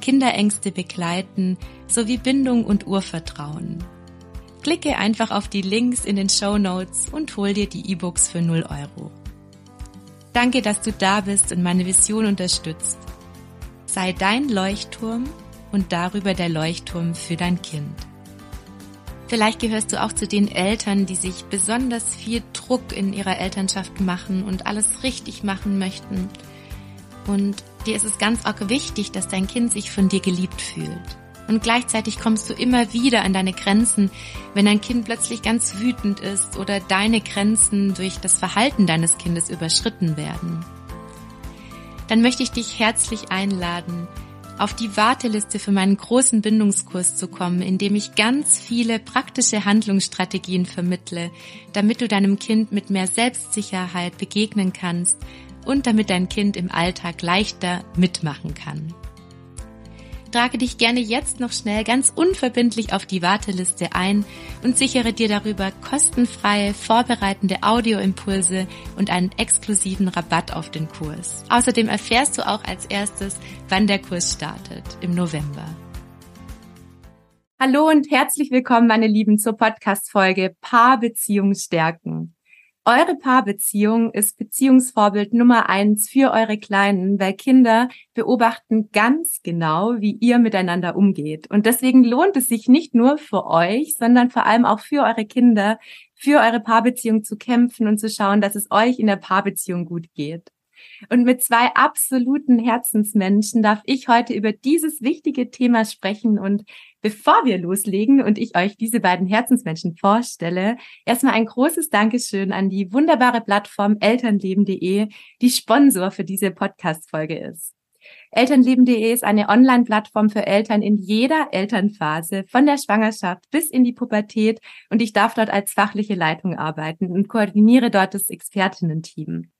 Kinderängste begleiten sowie Bindung und Urvertrauen. Klicke einfach auf die Links in den Show Notes und hol dir die E-Books für 0 Euro. Danke, dass du da bist und meine Vision unterstützt. Sei dein Leuchtturm und darüber der Leuchtturm für dein Kind. Vielleicht gehörst du auch zu den Eltern, die sich besonders viel Druck in ihrer Elternschaft machen und alles richtig machen möchten. Und dir ist es ganz arg wichtig, dass dein Kind sich von dir geliebt fühlt. Und gleichzeitig kommst du immer wieder an deine Grenzen, wenn dein Kind plötzlich ganz wütend ist oder deine Grenzen durch das Verhalten deines Kindes überschritten werden. Dann möchte ich dich herzlich einladen, auf die Warteliste für meinen großen Bindungskurs zu kommen, in dem ich ganz viele praktische Handlungsstrategien vermittle, damit du deinem Kind mit mehr Selbstsicherheit begegnen kannst und damit dein Kind im Alltag leichter mitmachen kann. Trage dich gerne jetzt noch schnell ganz unverbindlich auf die Warteliste ein und sichere dir darüber kostenfreie, vorbereitende Audioimpulse und einen exklusiven Rabatt auf den Kurs. Außerdem erfährst du auch als erstes, wann der Kurs startet, im November. Hallo und herzlich willkommen, meine Lieben, zur Podcast-Folge Paarbeziehung stärken. Eure Paarbeziehung ist Beziehungsvorbild Nummer eins für eure Kleinen, weil Kinder beobachten ganz genau, wie ihr miteinander umgeht. Und deswegen lohnt es sich nicht nur für euch, sondern vor allem auch für eure Kinder, für eure Paarbeziehung zu kämpfen und zu schauen, dass es euch in der Paarbeziehung gut geht. Und mit zwei absoluten Herzensmenschen darf ich heute über dieses wichtige Thema sprechen. Und bevor wir loslegen und ich euch diese beiden Herzensmenschen vorstelle, erstmal ein großes Dankeschön an die wunderbare Plattform elternleben.de, die Sponsor für diese Podcast-Folge ist. Elternleben.de ist eine Online-Plattform für Eltern in jeder Elternphase, von der Schwangerschaft bis in die Pubertät und ich darf dort als fachliche Leitung arbeiten und koordiniere dort das Expertinnen-Team.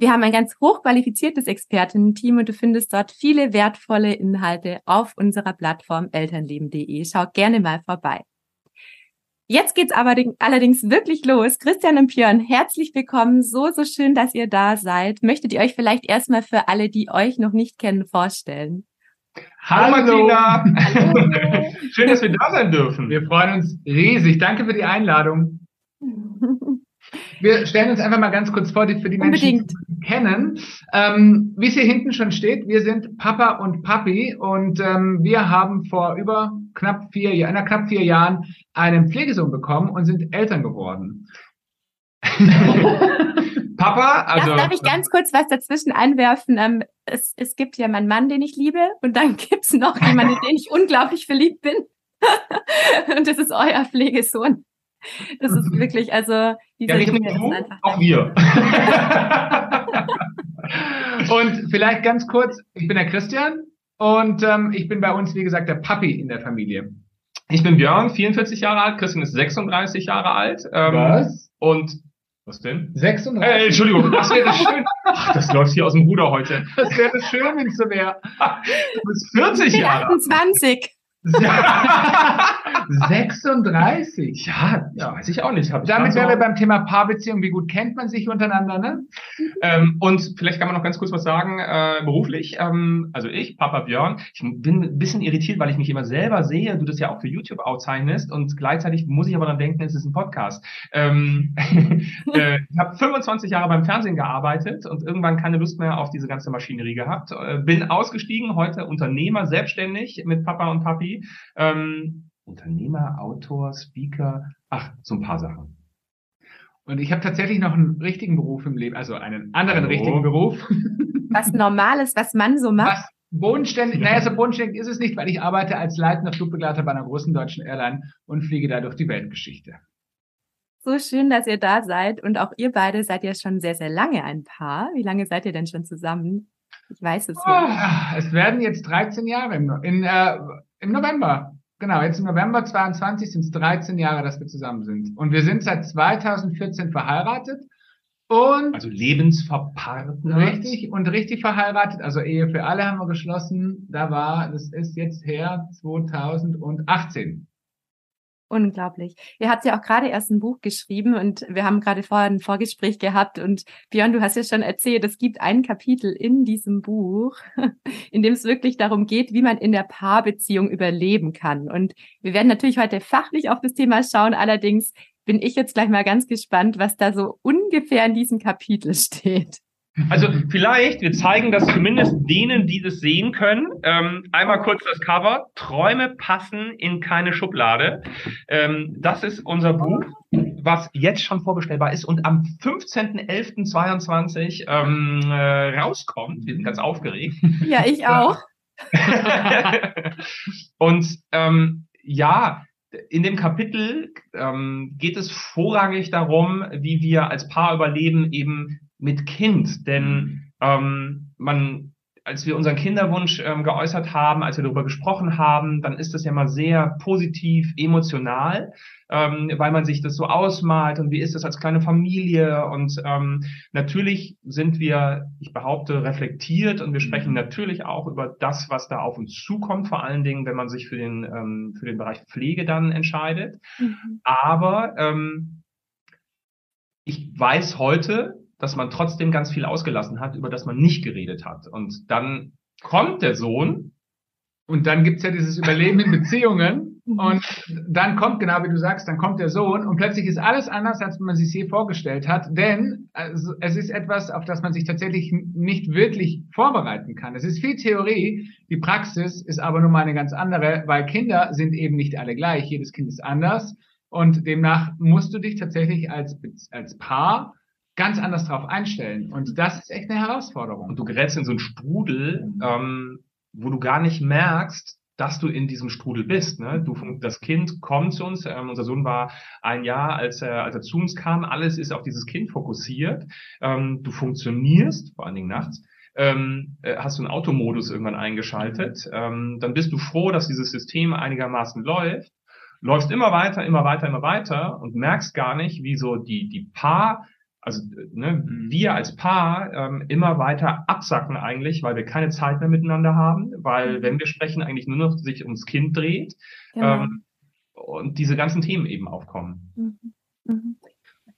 Wir haben ein ganz hochqualifiziertes Expertinnen-Team und du findest dort viele wertvolle Inhalte auf unserer Plattform elternleben.de. Schau gerne mal vorbei. Jetzt geht's aber allerdings wirklich los. Christian und Björn, herzlich willkommen. So, so schön, dass ihr da seid. Möchtet ihr euch vielleicht erstmal für alle, die euch noch nicht kennen, vorstellen? Hallo, Martina. Hallo. schön, dass wir da sein dürfen. Wir freuen uns riesig. Danke für die Einladung. Wir stellen uns einfach mal ganz kurz vor, für die Menschen, die kennen. Ähm, wie es hier hinten schon steht, wir sind Papa und Papi und ähm, wir haben vor über knapp vier, einer knapp vier Jahren einen Pflegesohn bekommen und sind Eltern geworden. Papa, also. Darf, darf ich ganz kurz was dazwischen einwerfen? Ähm, es, es gibt ja meinen Mann, den ich liebe, und dann gibt's noch jemanden, in den ich unglaublich verliebt bin. und das ist euer Pflegesohn. Das ist wirklich, also dieser ja, Junge ist einfach. Auch wir. und vielleicht ganz kurz, ich bin der Christian und ähm, ich bin bei uns, wie gesagt, der Papi in der Familie. Ich bin Björn, 44 Jahre alt, Christian ist 36 Jahre alt. Ähm, was? Und was denn? 36? Äh, Entschuldigung, das wäre schön. Ach, das läuft hier aus dem Ruder heute. Das wäre schön, wenn es so wäre. Du bist 40 Jahre. 28. 36? Ja, ja, weiß ich auch nicht. Hab Damit wären wir beim Thema Paarbeziehung. Wie gut kennt man sich untereinander? Ne? ähm, und vielleicht kann man noch ganz kurz was sagen, äh, beruflich. Ähm, also ich, Papa Björn, ich bin ein bisschen irritiert, weil ich mich immer selber sehe, du das ja auch für YouTube aufzeichnest und gleichzeitig muss ich aber dann denken, es ist ein Podcast. Ähm, äh, ich habe 25 Jahre beim Fernsehen gearbeitet und irgendwann keine Lust mehr auf diese ganze Maschinerie gehabt. Äh, bin ausgestiegen, heute Unternehmer, selbstständig mit Papa und Papi Ähm, Unternehmer, Autor, Speaker, ach, so ein paar Sachen. Und ich habe tatsächlich noch einen richtigen Beruf im Leben, also einen anderen Hallo. richtigen Beruf. Was Normales, was man so macht. Was bodenständig, naja, so bodenständig ist es nicht, weil ich arbeite als leitender Flugbegleiter bei einer großen deutschen Airline und fliege da durch die Weltgeschichte. So schön, dass ihr da seid. Und auch ihr beide seid ja schon sehr, sehr lange ein Paar. Wie lange seid ihr denn schon zusammen? Ich weiß es oh, ja. Es werden jetzt 13 Jahre in, äh, im November. Genau, jetzt im November 22 sind es 13 Jahre, dass wir zusammen sind. Und wir sind seit 2014 verheiratet. Und also Lebensverpartner. Richtig, und richtig verheiratet, also Ehe für alle haben wir geschlossen. Da war, das ist jetzt her 2018. Unglaublich. Ihr habt ja auch gerade erst ein Buch geschrieben und wir haben gerade vorher ein Vorgespräch gehabt und Björn, du hast ja schon erzählt, es gibt ein Kapitel in diesem Buch, in dem es wirklich darum geht, wie man in der Paarbeziehung überleben kann. Und wir werden natürlich heute fachlich auf das Thema schauen. Allerdings bin ich jetzt gleich mal ganz gespannt, was da so ungefähr in diesem Kapitel steht. Also vielleicht, wir zeigen das zumindest denen, die das sehen können. Ähm, einmal kurz das Cover. Träume passen in keine Schublade. Ähm, das ist unser Buch, was jetzt schon vorbestellbar ist und am 15.11.22 ähm, äh, rauskommt. Wir sind ganz aufgeregt. Ja, ich auch. und ähm, ja, in dem Kapitel ähm, geht es vorrangig darum, wie wir als Paar überleben, eben mit Kind. Denn mhm. ähm, man, als wir unseren Kinderwunsch ähm, geäußert haben, als wir darüber gesprochen haben, dann ist das ja mal sehr positiv, emotional, ähm, weil man sich das so ausmalt und wie ist das als kleine Familie. Und ähm, natürlich sind wir, ich behaupte, reflektiert und wir sprechen mhm. natürlich auch über das, was da auf uns zukommt, vor allen Dingen, wenn man sich für den, ähm, für den Bereich Pflege dann entscheidet. Mhm. Aber ähm, ich weiß heute, dass man trotzdem ganz viel ausgelassen hat, über das man nicht geredet hat. Und dann kommt der Sohn und dann gibt's ja dieses Überleben in Beziehungen mhm. und dann kommt, genau wie du sagst, dann kommt der Sohn und plötzlich ist alles anders, als man sich je vorgestellt hat, denn es ist etwas, auf das man sich tatsächlich nicht wirklich vorbereiten kann. Es ist viel Theorie, die Praxis ist aber nun mal eine ganz andere, weil Kinder sind eben nicht alle gleich, jedes Kind ist anders und demnach musst du dich tatsächlich als, als Paar ganz anders drauf einstellen. Und das ist echt eine Herausforderung. Und du gerätst in so einen Strudel, ähm, wo du gar nicht merkst, dass du in diesem Strudel bist. Ne? Du, das Kind kommt zu uns. Ähm, unser Sohn war ein Jahr, als er, als er zu uns kam. Alles ist auf dieses Kind fokussiert. Ähm, du funktionierst, vor allen Dingen nachts. Ähm, äh, hast du einen Automodus irgendwann eingeschaltet. Ähm, dann bist du froh, dass dieses System einigermaßen läuft. Läufst immer weiter, immer weiter, immer weiter und merkst gar nicht, wie so die, die Paar also ne, wir als Paar ähm, immer weiter absacken eigentlich, weil wir keine Zeit mehr miteinander haben, weil mhm. wenn wir sprechen, eigentlich nur noch sich ums Kind dreht genau. ähm, und diese ganzen Themen eben aufkommen. Mhm. Mhm.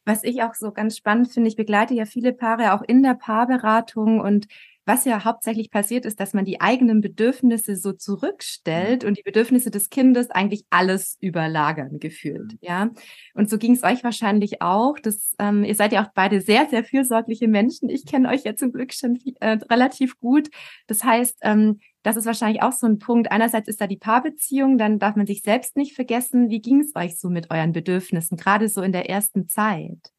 Was ich auch so ganz spannend finde, ich begleite ja viele Paare auch in der Paarberatung und was ja hauptsächlich passiert ist, dass man die eigenen Bedürfnisse so zurückstellt mhm. und die Bedürfnisse des Kindes eigentlich alles überlagern gefühlt. Mhm. Ja. Und so ging es euch wahrscheinlich auch. Das, ähm, ihr seid ja auch beide sehr, sehr fürsorgliche Menschen. Ich kenne euch ja zum Glück schon äh, relativ gut. Das heißt, ähm, das ist wahrscheinlich auch so ein Punkt. Einerseits ist da die Paarbeziehung, dann darf man sich selbst nicht vergessen. Wie ging es euch so mit euren Bedürfnissen, gerade so in der ersten Zeit?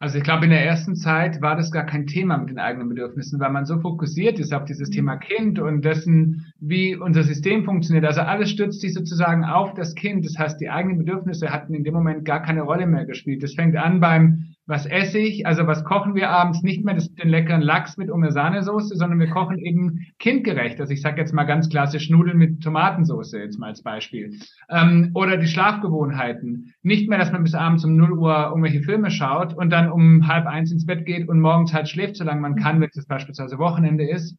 Also ich glaube, in der ersten Zeit war das gar kein Thema mit den eigenen Bedürfnissen, weil man so fokussiert ist auf dieses Thema Kind und dessen, wie unser System funktioniert. Also alles stützt sich sozusagen auf das Kind. Das heißt, die eigenen Bedürfnisse hatten in dem Moment gar keine Rolle mehr gespielt. Das fängt an beim was esse ich, also was kochen wir abends nicht mehr den leckeren Lachs mit Sahnesoße, sondern wir kochen eben kindgerecht. Also ich sage jetzt mal ganz klassisch Nudeln mit Tomatensoße jetzt mal als Beispiel. Ähm, oder die Schlafgewohnheiten. Nicht mehr, dass man bis abends um 0 Uhr irgendwelche Filme schaut und dann um halb eins ins Bett geht und morgens halt schläft, solange man kann, wenn es beispielsweise Wochenende ist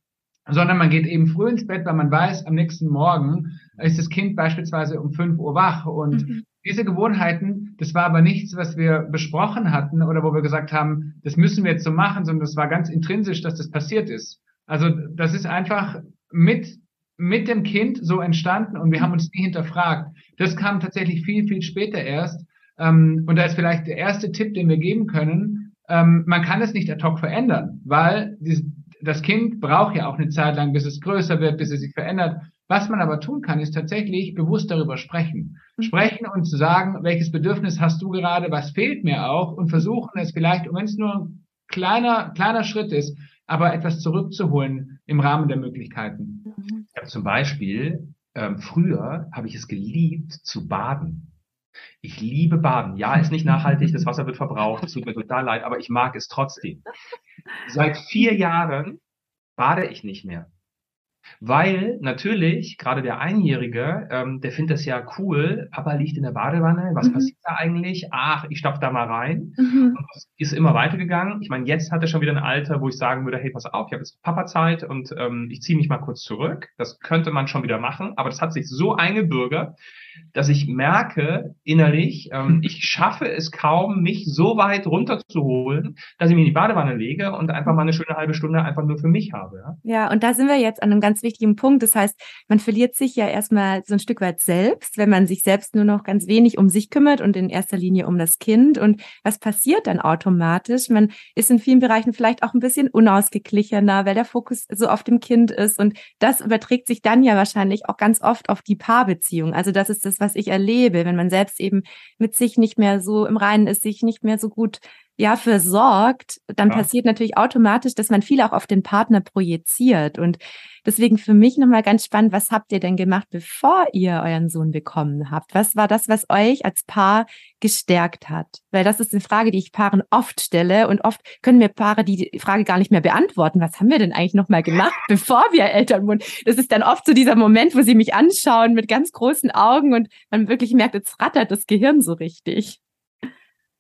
sondern man geht eben früh ins Bett, weil man weiß, am nächsten Morgen ist das Kind beispielsweise um 5 Uhr wach und mhm. Diese Gewohnheiten, das war aber nichts, was wir besprochen hatten oder wo wir gesagt haben, das müssen wir jetzt so machen, sondern das war ganz intrinsisch, dass das passiert ist. Also das ist einfach mit, mit dem Kind so entstanden und wir haben uns nie hinterfragt. Das kam tatsächlich viel, viel später erst. Ähm, und da ist vielleicht der erste Tipp, den wir geben können. Ähm, man kann es nicht ad hoc verändern, weil das Kind braucht ja auch eine Zeit lang, bis es größer wird, bis es sich verändert. Was man aber tun kann, ist tatsächlich bewusst darüber sprechen. Mhm. Sprechen und zu sagen, welches Bedürfnis hast du gerade, was fehlt mir auch und versuchen es vielleicht, und wenn es nur ein kleiner, kleiner Schritt ist, aber etwas zurückzuholen im Rahmen der Möglichkeiten. Mhm. Ja, zum Beispiel, ähm, früher habe ich es geliebt zu baden. Ich liebe Baden. Ja, ist nicht nachhaltig, das Wasser wird verbraucht, es tut mir total leid, aber ich mag es trotzdem. Seit vier Jahren bade ich nicht mehr. Weil natürlich, gerade der Einjährige, ähm, der findet das ja cool, Papa liegt in der Badewanne, was mhm. passiert da eigentlich? Ach, ich stapf da mal rein. Mhm. Und das ist immer weitergegangen. Ich meine, jetzt hat er schon wieder ein Alter, wo ich sagen würde, hey, pass auf, ich habe jetzt Papa-Zeit und ähm, ich ziehe mich mal kurz zurück. Das könnte man schon wieder machen, aber das hat sich so eingebürgert, dass ich merke innerlich, ähm, ich schaffe es kaum, mich so weit runterzuholen, dass ich mich in die Badewanne lege und einfach mal eine schöne halbe Stunde einfach nur für mich habe. Ja, ja und da sind wir jetzt an einem ganz wichtigen Punkt. Das heißt, man verliert sich ja erstmal so ein Stück weit selbst, wenn man sich selbst nur noch ganz wenig um sich kümmert und in erster Linie um das Kind. Und was passiert dann automatisch? Man ist in vielen Bereichen vielleicht auch ein bisschen unausgeglichener, weil der Fokus so auf dem Kind ist. Und das überträgt sich dann ja wahrscheinlich auch ganz oft auf die Paarbeziehung. Also das ist das, was ich erlebe, wenn man selbst eben mit sich nicht mehr so im Reinen ist, sich nicht mehr so gut ja versorgt, dann ja. passiert natürlich automatisch, dass man viel auch auf den Partner projiziert und deswegen für mich nochmal ganz spannend, was habt ihr denn gemacht, bevor ihr euren Sohn bekommen habt? Was war das, was euch als Paar gestärkt hat? Weil das ist eine Frage, die ich Paaren oft stelle und oft können mir Paare die Frage gar nicht mehr beantworten. Was haben wir denn eigentlich nochmal gemacht, bevor wir Eltern wurden? Das ist dann oft so dieser Moment, wo sie mich anschauen mit ganz großen Augen und man wirklich merkt, jetzt rattert das Gehirn so richtig.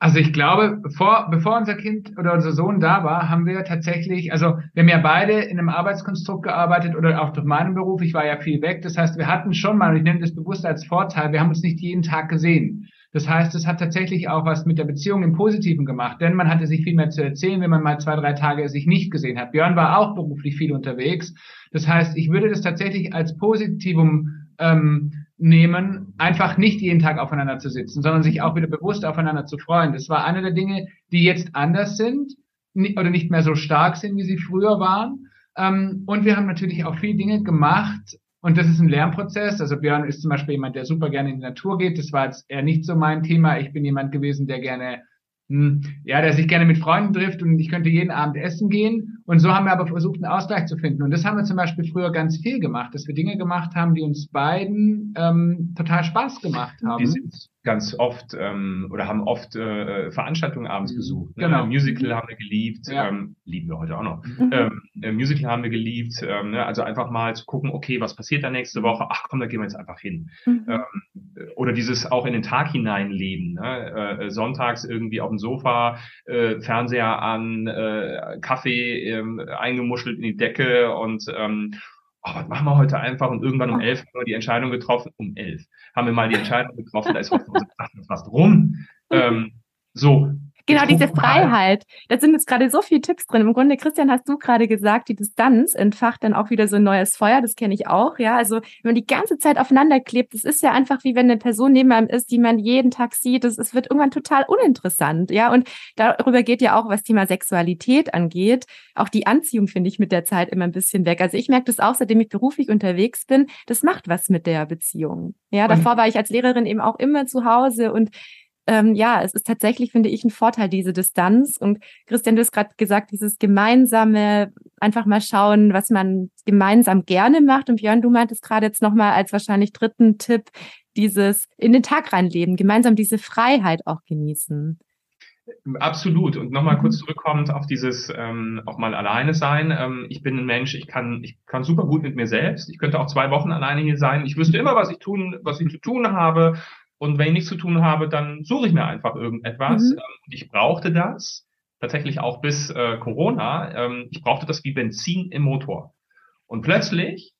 Also ich glaube, bevor, bevor unser Kind oder unser Sohn da war, haben wir tatsächlich, also wir haben ja beide in einem Arbeitskonstrukt gearbeitet oder auch durch meinen Beruf, ich war ja viel weg. Das heißt, wir hatten schon mal, und ich nenne das bewusst als Vorteil, wir haben uns nicht jeden Tag gesehen. Das heißt, es hat tatsächlich auch was mit der Beziehung im Positiven gemacht, denn man hatte sich viel mehr zu erzählen, wenn man mal zwei, drei Tage sich nicht gesehen hat. Björn war auch beruflich viel unterwegs. Das heißt, ich würde das tatsächlich als Positivum ähm, nehmen, einfach nicht jeden Tag aufeinander zu sitzen, sondern sich auch wieder bewusst aufeinander zu freuen. Das war eine der Dinge, die jetzt anders sind oder nicht mehr so stark sind, wie sie früher waren. Ähm, und wir haben natürlich auch viele Dinge gemacht, und das ist ein Lernprozess. Also Björn ist zum Beispiel jemand, der super gerne in die Natur geht. Das war jetzt eher nicht so mein Thema. Ich bin jemand gewesen, der gerne hm, ja, der sich gerne mit Freunden trifft und ich könnte jeden Abend essen gehen. Und so haben wir aber versucht, einen Ausgleich zu finden. Und das haben wir zum Beispiel früher ganz viel gemacht, dass wir Dinge gemacht haben, die uns beiden ähm, total Spaß gemacht haben. Die sind ganz oft ähm, oder haben oft äh, Veranstaltungen abends mhm. besucht. Ne? Genau. Musical haben wir geliebt, ja. ähm, lieben wir heute auch noch. Mhm. Ähm, äh, Musical haben wir geliebt. Ähm, ne? Also einfach mal zu gucken, okay, was passiert da nächste Woche? Ach komm, da gehen wir jetzt einfach hin. Mhm. Ähm, oder dieses auch in den Tag hineinleben. Ne? Äh, sonntags irgendwie auf dem Sofa, äh, Fernseher an, äh, Kaffee äh, eingemuschelt in die Decke und ähm, oh, was machen wir heute einfach? Und irgendwann um elf haben wir die Entscheidung getroffen, um elf haben wir mal die Entscheidung getroffen, da ist was, was drum. Ähm, so, Genau, diese Freiheit. Da sind jetzt gerade so viele Tipps drin. Im Grunde, Christian, hast du gerade gesagt, die Distanz entfacht dann auch wieder so ein neues Feuer. Das kenne ich auch, ja. Also, wenn man die ganze Zeit aufeinander klebt, das ist ja einfach wie wenn eine Person neben einem ist, die man jeden Tag sieht. Das, es wird irgendwann total uninteressant, ja. Und darüber geht ja auch, was Thema Sexualität angeht. Auch die Anziehung finde ich mit der Zeit immer ein bisschen weg. Also, ich merke das auch, seitdem ich beruflich unterwegs bin. Das macht was mit der Beziehung. Ja, davor war ich als Lehrerin eben auch immer zu Hause und ähm, ja, es ist tatsächlich, finde ich, ein Vorteil, diese Distanz. Und Christian, du hast gerade gesagt, dieses gemeinsame, einfach mal schauen, was man gemeinsam gerne macht. Und Björn, du meintest gerade jetzt nochmal als wahrscheinlich dritten Tipp, dieses in den Tag reinleben, gemeinsam diese Freiheit auch genießen. Absolut. Und nochmal kurz mhm. zurückkommend auf dieses ähm, auch mal alleine sein. Ähm, ich bin ein Mensch, ich kann, ich kann super gut mit mir selbst. Ich könnte auch zwei Wochen alleine hier sein. Ich wüsste immer, was ich tun, was ich zu tun habe. Und wenn ich nichts zu tun habe, dann suche ich mir einfach irgendetwas. Mhm. Ähm, ich brauchte das tatsächlich auch bis äh, Corona. Ähm, ich brauchte das wie Benzin im Motor. Und plötzlich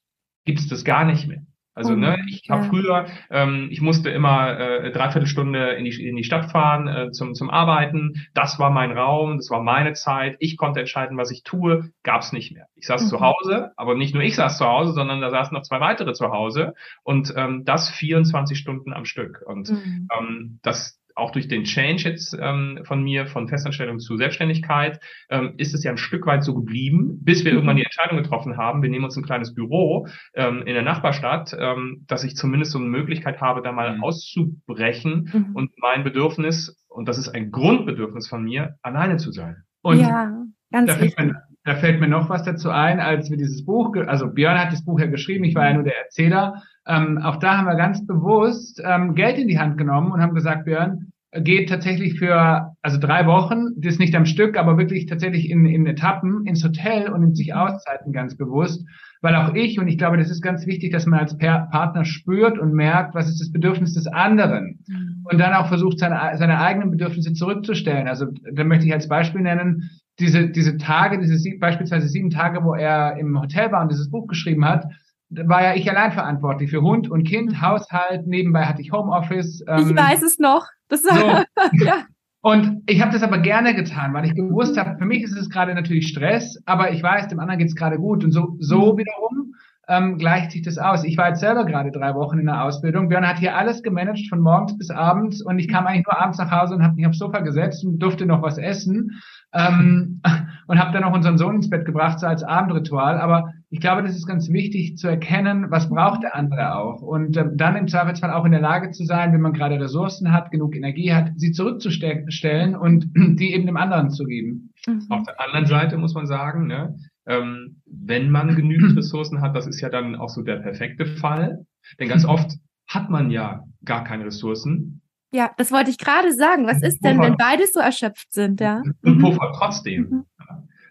gibt es das gar nicht mehr. Also, ne, oh, ich habe früher, ähm, ich musste immer äh, dreiviertel Stunde in die, in die Stadt fahren äh, zum, zum Arbeiten. Das war mein Raum, das war meine Zeit. Ich konnte entscheiden, was ich tue. Gab's nicht mehr. Ich saß mhm. zu Hause, aber nicht nur ich saß zu Hause, sondern da saßen noch zwei weitere zu Hause und ähm, das 24 Stunden am Stück. Und mhm. ähm, das auch durch den Change jetzt ähm, von mir, von Festanstellung zu Selbstständigkeit, ähm, ist es ja ein Stück weit so geblieben, bis wir mhm. irgendwann die Entscheidung getroffen haben, wir nehmen uns ein kleines Büro ähm, in der Nachbarstadt, ähm, dass ich zumindest so eine Möglichkeit habe, da mal mhm. auszubrechen mhm. und mein Bedürfnis, und das ist ein Grundbedürfnis von mir, alleine zu sein. Und ja, ganz da fällt, mir, da fällt mir noch was dazu ein, als wir dieses Buch, also Björn hat das Buch ja geschrieben, ich war ja nur der Erzähler, ähm, auch da haben wir ganz bewusst ähm, Geld in die Hand genommen und haben gesagt, Björn, geht tatsächlich für also drei Wochen, das ist nicht am Stück, aber wirklich tatsächlich in, in Etappen ins Hotel und nimmt sich Auszeiten ganz bewusst, weil auch ich und ich glaube, das ist ganz wichtig, dass man als Partner spürt und merkt, was ist das Bedürfnis des anderen mhm. und dann auch versucht, seine, seine eigenen Bedürfnisse zurückzustellen. Also da möchte ich als Beispiel nennen, diese, diese Tage, diese beispielsweise sieben Tage, wo er im Hotel war und dieses Buch geschrieben hat, war ja ich allein verantwortlich für Hund und Kind, mhm. Haushalt, nebenbei hatte ich Homeoffice. Ähm, ich weiß es noch. Das so. ja. Und ich habe das aber gerne getan, weil ich gewusst habe, für mich ist es gerade natürlich Stress, aber ich weiß, dem anderen geht es gerade gut. Und so, so mhm. wiederum ähm, gleicht sich das aus. Ich war jetzt selber gerade drei Wochen in der Ausbildung. Björn hat hier alles gemanagt von morgens bis abends und ich kam eigentlich nur abends nach Hause und habe mich aufs Sofa gesetzt und durfte noch was essen ähm, und habe dann auch unseren Sohn ins Bett gebracht, so als Abendritual. Aber ich glaube, das ist ganz wichtig zu erkennen, was braucht der andere auch. Und ähm, dann im Zweifelsfall auch in der Lage zu sein, wenn man gerade Ressourcen hat, genug Energie hat, sie zurückzustellen und die eben dem anderen zu geben. Mhm. Auf der anderen Seite muss man sagen, ne, ähm, wenn man genügend Ressourcen hat, das ist ja dann auch so der perfekte Fall. Denn ganz oft hat man ja gar keine Ressourcen ja, das wollte ich gerade sagen. Was ist denn, wenn beide so erschöpft sind, ja? Und mhm. puffert trotzdem. Mhm.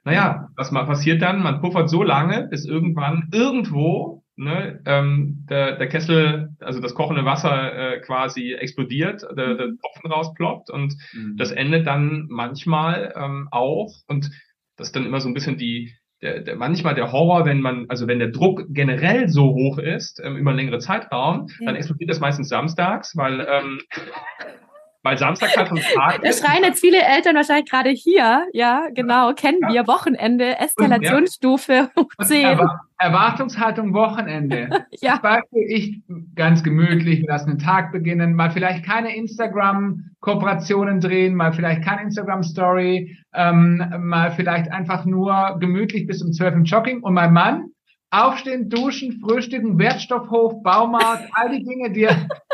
Naja, was mal passiert dann? Man puffert so lange, bis irgendwann irgendwo ne, ähm, der, der Kessel, also das kochende Wasser äh, quasi explodiert, der, der Tropfen rausploppt und mhm. das endet dann manchmal ähm, auch und das ist dann immer so ein bisschen die der, der, manchmal der Horror, wenn man, also wenn der Druck generell so hoch ist, ähm, über einen längeren Zeitraum, ja. dann explodiert das meistens samstags, weil ähm, weil Samstag halt ein Tag Da schreien jetzt viele Eltern wahrscheinlich gerade hier, ja, genau, kennen ja. wir, Wochenende, Eskalationsstufe ja. 10. Erwartungshaltung Wochenende. ja. Beispiel, ich ganz gemütlich, lassen den Tag beginnen, mal vielleicht keine Instagram-Kooperationen drehen, mal vielleicht keine Instagram-Story, ähm, mal vielleicht einfach nur gemütlich bis um 12 im Jogging und mein Mann Aufstehen, duschen, frühstücken, Wertstoffhof, Baumarkt, all die Dinge, die,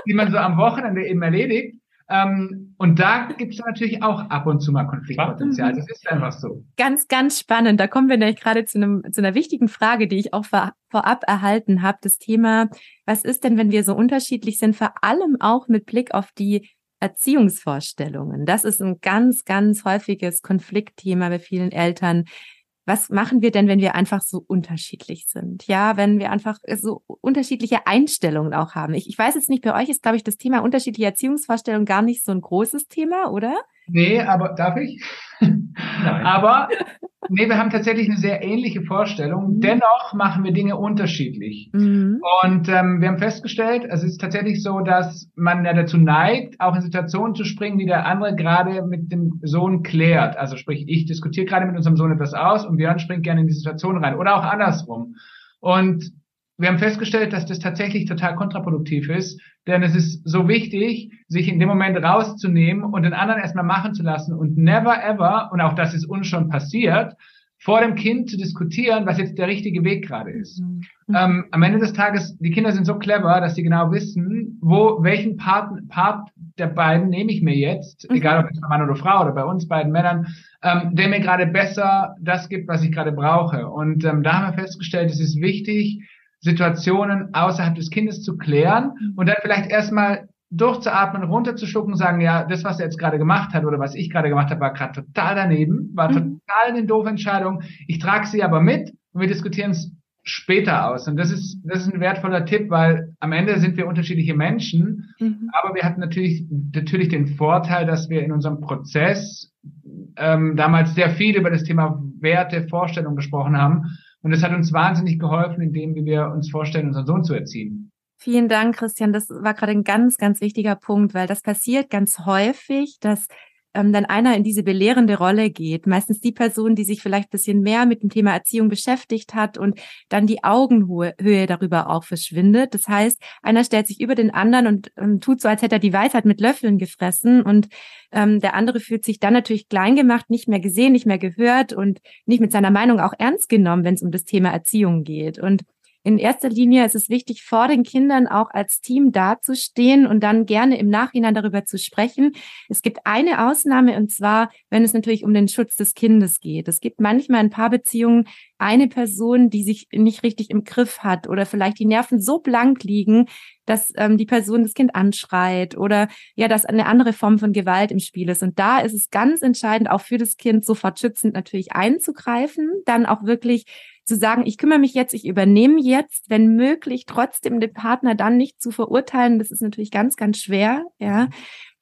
die man so am Wochenende eben erledigt. Ähm, und da gibt es natürlich auch ab und zu mal Konfliktpotenzial. Das ist einfach so. Ganz, ganz spannend. Da kommen wir nämlich gerade zu, einem, zu einer wichtigen Frage, die ich auch vor, vorab erhalten habe. Das Thema, was ist denn, wenn wir so unterschiedlich sind, vor allem auch mit Blick auf die Erziehungsvorstellungen. Das ist ein ganz, ganz häufiges Konfliktthema bei vielen Eltern was machen wir denn, wenn wir einfach so unterschiedlich sind? Ja, wenn wir einfach so unterschiedliche Einstellungen auch haben. Ich, ich weiß jetzt nicht, bei euch ist, glaube ich, das Thema unterschiedliche Erziehungsvorstellungen gar nicht so ein großes Thema, oder? Nee, aber darf ich? Nein. aber nee, wir haben tatsächlich eine sehr ähnliche Vorstellung. Mhm. Dennoch machen wir Dinge unterschiedlich. Mhm. Und ähm, wir haben festgestellt, es ist tatsächlich so, dass man ja dazu neigt, auch in Situationen zu springen, die der andere gerade mit dem Sohn klärt. Also sprich, ich diskutiere gerade mit unserem Sohn etwas aus und Björn springt gerne in die Situation rein. Oder auch andersrum. Und wir haben festgestellt, dass das tatsächlich total kontraproduktiv ist, denn es ist so wichtig, sich in dem Moment rauszunehmen und den anderen erstmal machen zu lassen und never ever, und auch das ist uns schon passiert, vor dem Kind zu diskutieren, was jetzt der richtige Weg gerade ist. Mhm. Ähm, am Ende des Tages, die Kinder sind so clever, dass sie genau wissen, wo, welchen Part, Part der beiden nehme ich mir jetzt, mhm. egal ob es Mann oder Frau oder bei uns beiden Männern, ähm, der mir gerade besser das gibt, was ich gerade brauche. Und ähm, da haben wir festgestellt, es ist wichtig, Situationen außerhalb des Kindes zu klären mhm. und dann vielleicht erstmal durchzuatmen, runterzuschlucken, sagen, ja, das, was er jetzt gerade gemacht hat oder was ich gerade gemacht habe, war gerade total daneben, war mhm. total eine doofe Entscheidung. Ich trage sie aber mit und wir diskutieren es später aus. Und das ist, das ist ein wertvoller Tipp, weil am Ende sind wir unterschiedliche Menschen, mhm. aber wir hatten natürlich, natürlich den Vorteil, dass wir in unserem Prozess ähm, damals sehr viel über das Thema Werte, Vorstellungen gesprochen haben und es hat uns wahnsinnig geholfen, indem wir uns vorstellen, unseren Sohn zu erziehen. Vielen Dank, Christian. Das war gerade ein ganz, ganz wichtiger Punkt, weil das passiert ganz häufig, dass ähm, dann einer in diese belehrende Rolle geht. Meistens die Person, die sich vielleicht bisschen mehr mit dem Thema Erziehung beschäftigt hat und dann die Augenhöhe darüber auch verschwindet. Das heißt, einer stellt sich über den anderen und ähm, tut so, als hätte er die Weisheit mit Löffeln gefressen und ähm, der andere fühlt sich dann natürlich klein gemacht, nicht mehr gesehen, nicht mehr gehört und nicht mit seiner Meinung auch ernst genommen, wenn es um das Thema Erziehung geht. Und in erster Linie ist es wichtig, vor den Kindern auch als Team dazustehen und dann gerne im Nachhinein darüber zu sprechen. Es gibt eine Ausnahme und zwar, wenn es natürlich um den Schutz des Kindes geht. Es gibt manchmal in Paarbeziehungen eine Person, die sich nicht richtig im Griff hat oder vielleicht die Nerven so blank liegen, dass ähm, die Person das Kind anschreit oder ja, dass eine andere Form von Gewalt im Spiel ist. Und da ist es ganz entscheidend, auch für das Kind sofort schützend natürlich einzugreifen, dann auch wirklich zu sagen, ich kümmere mich jetzt, ich übernehme jetzt, wenn möglich, trotzdem den Partner dann nicht zu verurteilen, das ist natürlich ganz, ganz schwer, ja.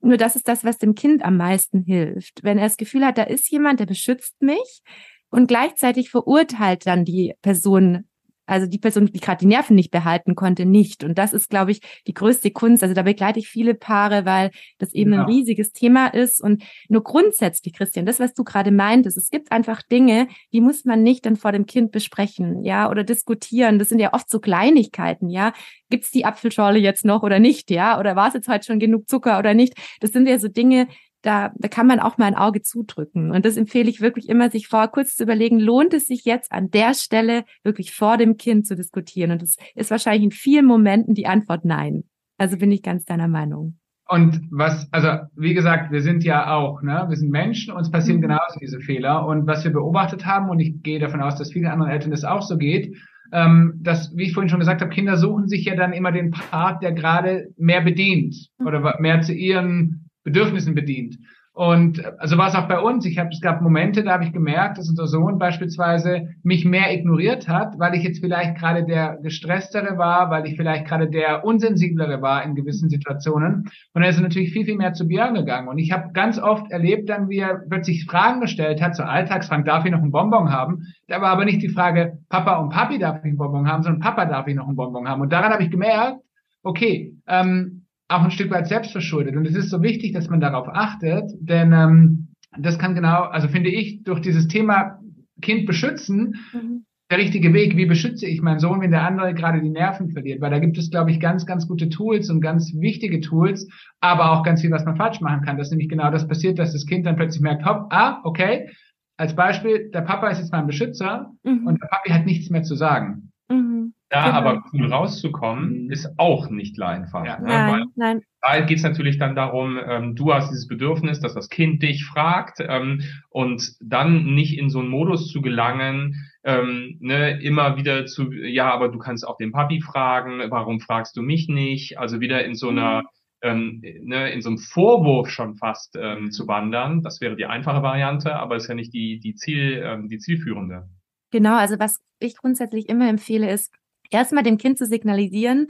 Nur das ist das, was dem Kind am meisten hilft. Wenn er das Gefühl hat, da ist jemand, der beschützt mich und gleichzeitig verurteilt dann die Person also die Person, die gerade die Nerven nicht behalten konnte, nicht. Und das ist, glaube ich, die größte Kunst. Also da begleite ich viele Paare, weil das eben ja. ein riesiges Thema ist. Und nur grundsätzlich, Christian, das, was du gerade meintest, es gibt einfach Dinge, die muss man nicht dann vor dem Kind besprechen, ja, oder diskutieren. Das sind ja oft so Kleinigkeiten, ja. Gibt's die Apfelschorle jetzt noch oder nicht, ja? Oder war es jetzt heute schon genug Zucker oder nicht? Das sind ja so Dinge, da, da kann man auch mal ein Auge zudrücken. Und das empfehle ich wirklich immer, sich vor kurz zu überlegen, lohnt es sich jetzt an der Stelle wirklich vor dem Kind zu diskutieren? Und das ist wahrscheinlich in vielen Momenten die Antwort nein. Also bin ich ganz deiner Meinung. Und was, also wie gesagt, wir sind ja auch, ne, wir sind Menschen, uns passieren mhm. genauso diese Fehler. Und was wir beobachtet haben, und ich gehe davon aus, dass vielen anderen Eltern das auch so geht, ähm, dass, wie ich vorhin schon gesagt habe, Kinder suchen sich ja dann immer den Part, der gerade mehr bedient mhm. oder mehr zu ihren Bedürfnissen bedient. Und also war es auch bei uns. Ich habe, es gab Momente, da habe ich gemerkt, dass unser Sohn beispielsweise mich mehr ignoriert hat, weil ich jetzt vielleicht gerade der gestresstere war, weil ich vielleicht gerade der unsensiblere war in gewissen Situationen. Und er ist natürlich viel, viel mehr zu Björn gegangen. Und ich habe ganz oft erlebt dann, wie er plötzlich Fragen gestellt hat, so Alltagsfragen, darf ich noch einen Bonbon haben? Da war aber nicht die Frage, Papa und Papi darf ich einen Bonbon haben, sondern Papa darf ich noch einen Bonbon haben. Und daran habe ich gemerkt, okay, ähm, auch ein Stück weit selbstverschuldet. Und es ist so wichtig, dass man darauf achtet, denn ähm, das kann genau, also finde ich, durch dieses Thema Kind beschützen, mhm. der richtige Weg. Wie beschütze ich meinen Sohn, wenn der andere gerade die Nerven verliert? Weil da gibt es, glaube ich, ganz, ganz gute Tools und ganz wichtige Tools, aber auch ganz viel, was man falsch machen kann. Dass nämlich genau das passiert, dass das Kind dann plötzlich merkt, hopp, ah, okay, als Beispiel, der Papa ist jetzt mein Beschützer mhm. und der Papi hat nichts mehr zu sagen. Mhm. Da genau. aber cool rauszukommen, ist auch nicht einfach. Ja. Ne? Nein, Weil nein. Da geht es natürlich dann darum, ähm, du hast dieses Bedürfnis, dass das Kind dich fragt ähm, und dann nicht in so einen Modus zu gelangen, ähm, ne, immer wieder zu, ja, aber du kannst auch den Papi fragen, warum fragst du mich nicht? Also wieder in so einer, mhm. ähm, ne, in so einem Vorwurf schon fast ähm, zu wandern. Das wäre die einfache Variante, aber ist ja nicht die, die Ziel, ähm, die zielführende. Genau, also was ich grundsätzlich immer empfehle, ist, erstmal dem Kind zu signalisieren,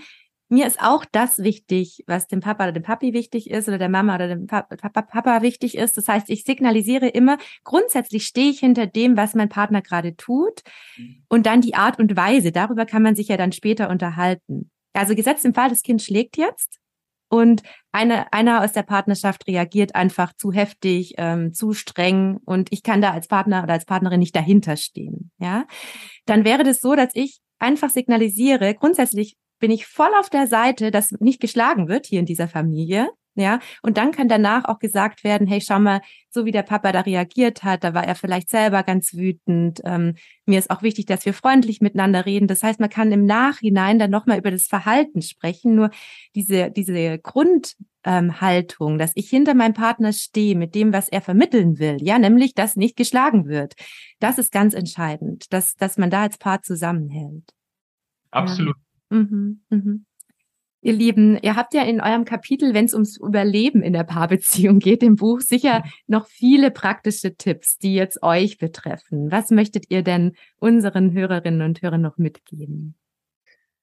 mir ist auch das wichtig, was dem Papa oder dem Papi wichtig ist oder der Mama oder dem Papa, Papa wichtig ist. Das heißt, ich signalisiere immer, grundsätzlich stehe ich hinter dem, was mein Partner gerade tut mhm. und dann die Art und Weise. Darüber kann man sich ja dann später unterhalten. Also gesetzt im Fall, das Kind schlägt jetzt und eine, einer aus der Partnerschaft reagiert einfach zu heftig, ähm, zu streng und ich kann da als Partner oder als Partnerin nicht dahinter stehen. Ja, dann wäre das so, dass ich einfach signalisiere, grundsätzlich bin ich voll auf der Seite, dass nicht geschlagen wird hier in dieser Familie. Ja, und dann kann danach auch gesagt werden, hey, schau mal, so wie der Papa da reagiert hat, da war er vielleicht selber ganz wütend. Ähm, mir ist auch wichtig, dass wir freundlich miteinander reden. Das heißt, man kann im Nachhinein dann nochmal über das Verhalten sprechen. Nur diese, diese Grundhaltung, ähm, dass ich hinter meinem Partner stehe mit dem, was er vermitteln will, ja, nämlich, dass nicht geschlagen wird. Das ist ganz entscheidend, dass, dass man da als Paar zusammenhält. Absolut. Ja. Mhm, mhm. Ihr Lieben, ihr habt ja in eurem Kapitel, wenn es ums Überleben in der Paarbeziehung geht, im Buch sicher noch viele praktische Tipps, die jetzt euch betreffen. Was möchtet ihr denn unseren Hörerinnen und Hörern noch mitgeben?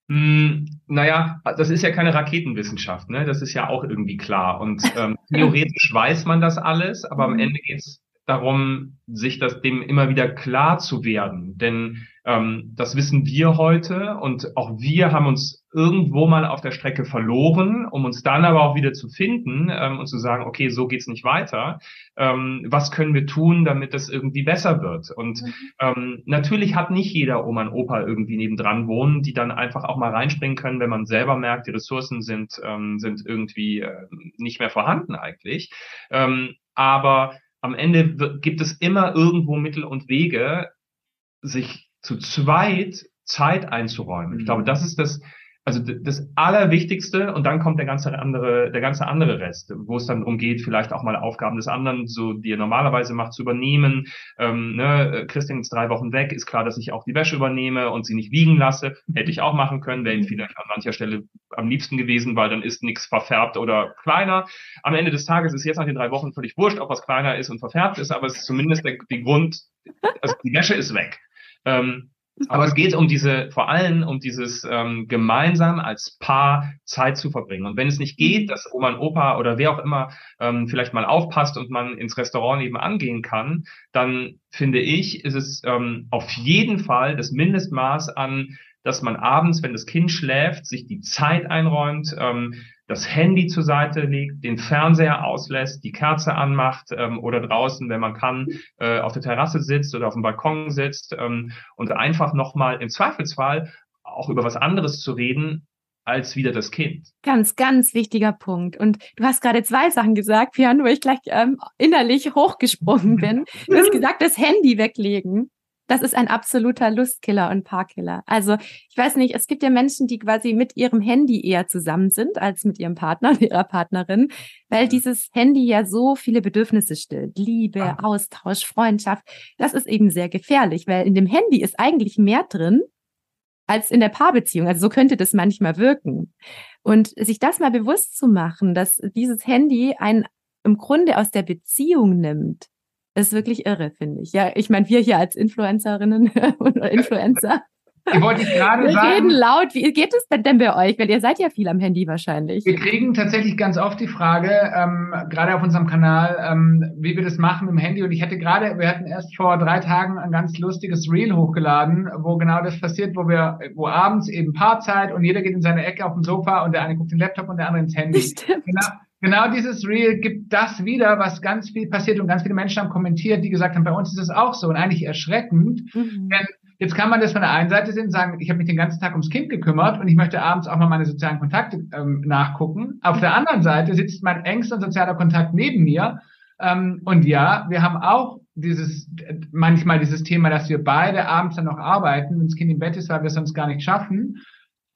Hm, naja, das ist ja keine Raketenwissenschaft, ne? Das ist ja auch irgendwie klar. Und ähm, theoretisch weiß man das alles, aber am mhm. Ende geht's darum, sich das dem immer wieder klar zu werden. Denn ähm, das wissen wir heute und auch wir haben uns irgendwo mal auf der Strecke verloren, um uns dann aber auch wieder zu finden ähm, und zu sagen, okay, so geht's nicht weiter. Ähm, was können wir tun, damit das irgendwie besser wird? Und mhm. ähm, natürlich hat nicht jeder Oma und Opa irgendwie nebendran wohnen, die dann einfach auch mal reinspringen können, wenn man selber merkt, die Ressourcen sind, ähm, sind irgendwie äh, nicht mehr vorhanden eigentlich. Ähm, aber am Ende gibt es immer irgendwo Mittel und Wege, sich zu zweit Zeit einzuräumen. Ich glaube, das ist das, also das Allerwichtigste und dann kommt der ganze andere, der ganze andere Rest, wo es dann darum geht, vielleicht auch mal Aufgaben des anderen, so die er normalerweise macht, zu übernehmen. Ähm, ne, Christian ist drei Wochen weg, ist klar, dass ich auch die Wäsche übernehme und sie nicht wiegen lasse. Hätte ich auch machen können, wäre ihm vielleicht an mancher Stelle am liebsten gewesen, weil dann ist nichts verfärbt oder kleiner. Am Ende des Tages ist jetzt nach den drei Wochen völlig wurscht, ob was kleiner ist und verfärbt ist, aber es ist zumindest der, der Grund, also die Wäsche ist weg. Ähm, aber es geht um diese, vor allem um dieses ähm, gemeinsam als Paar Zeit zu verbringen. Und wenn es nicht geht, dass Oma und Opa oder wer auch immer ähm, vielleicht mal aufpasst und man ins Restaurant nebenan gehen kann, dann finde ich, ist es ähm, auf jeden Fall das Mindestmaß an, dass man abends, wenn das Kind schläft, sich die Zeit einräumt, ähm, das Handy zur Seite legt, den Fernseher auslässt, die Kerze anmacht ähm, oder draußen, wenn man kann, äh, auf der Terrasse sitzt oder auf dem Balkon sitzt ähm, und einfach nochmal im Zweifelsfall auch über was anderes zu reden, als wieder das Kind. Ganz, ganz wichtiger Punkt. Und du hast gerade zwei Sachen gesagt, Björn, wo ich gleich ähm, innerlich hochgesprungen bin. Du hast gesagt, das Handy weglegen das ist ein absoluter Lustkiller und Paarkiller. Also ich weiß nicht, es gibt ja Menschen, die quasi mit ihrem Handy eher zusammen sind als mit ihrem Partner und ihrer Partnerin, weil dieses Handy ja so viele Bedürfnisse stillt. Liebe, ah. Austausch, Freundschaft. Das ist eben sehr gefährlich, weil in dem Handy ist eigentlich mehr drin als in der Paarbeziehung. Also so könnte das manchmal wirken. Und sich das mal bewusst zu machen, dass dieses Handy einen im Grunde aus der Beziehung nimmt, ist wirklich irre, finde ich. Ja, ich meine, wir hier als Influencerinnen und Influencer. Ich wollte ich gerade wir sagen. Reden laut. Wie geht es denn bei euch? Weil ihr seid ja viel am Handy wahrscheinlich. Wir kriegen tatsächlich ganz oft die Frage, ähm, gerade auf unserem Kanal, ähm, wie wir das machen mit dem Handy. Und ich hatte gerade, wir hatten erst vor drei Tagen ein ganz lustiges Reel hochgeladen, wo genau das passiert, wo wir, wo abends eben Paarzeit und jeder geht in seine Ecke auf dem Sofa und der eine guckt den Laptop und der andere ins Handy. Stimmt. Genau Genau dieses Reel gibt das wieder, was ganz viel passiert und ganz viele Menschen haben kommentiert, die gesagt haben, bei uns ist es auch so und eigentlich erschreckend. Mhm. Denn jetzt kann man das von der einen Seite sehen und sagen, ich habe mich den ganzen Tag ums Kind gekümmert und ich möchte abends auch mal meine sozialen Kontakte ähm, nachgucken. Auf der anderen Seite sitzt mein engster sozialer Kontakt neben mir. Ähm, und ja, wir haben auch dieses, manchmal dieses Thema, dass wir beide abends dann noch arbeiten, wenn das Kind im Bett ist, weil wir es sonst gar nicht schaffen.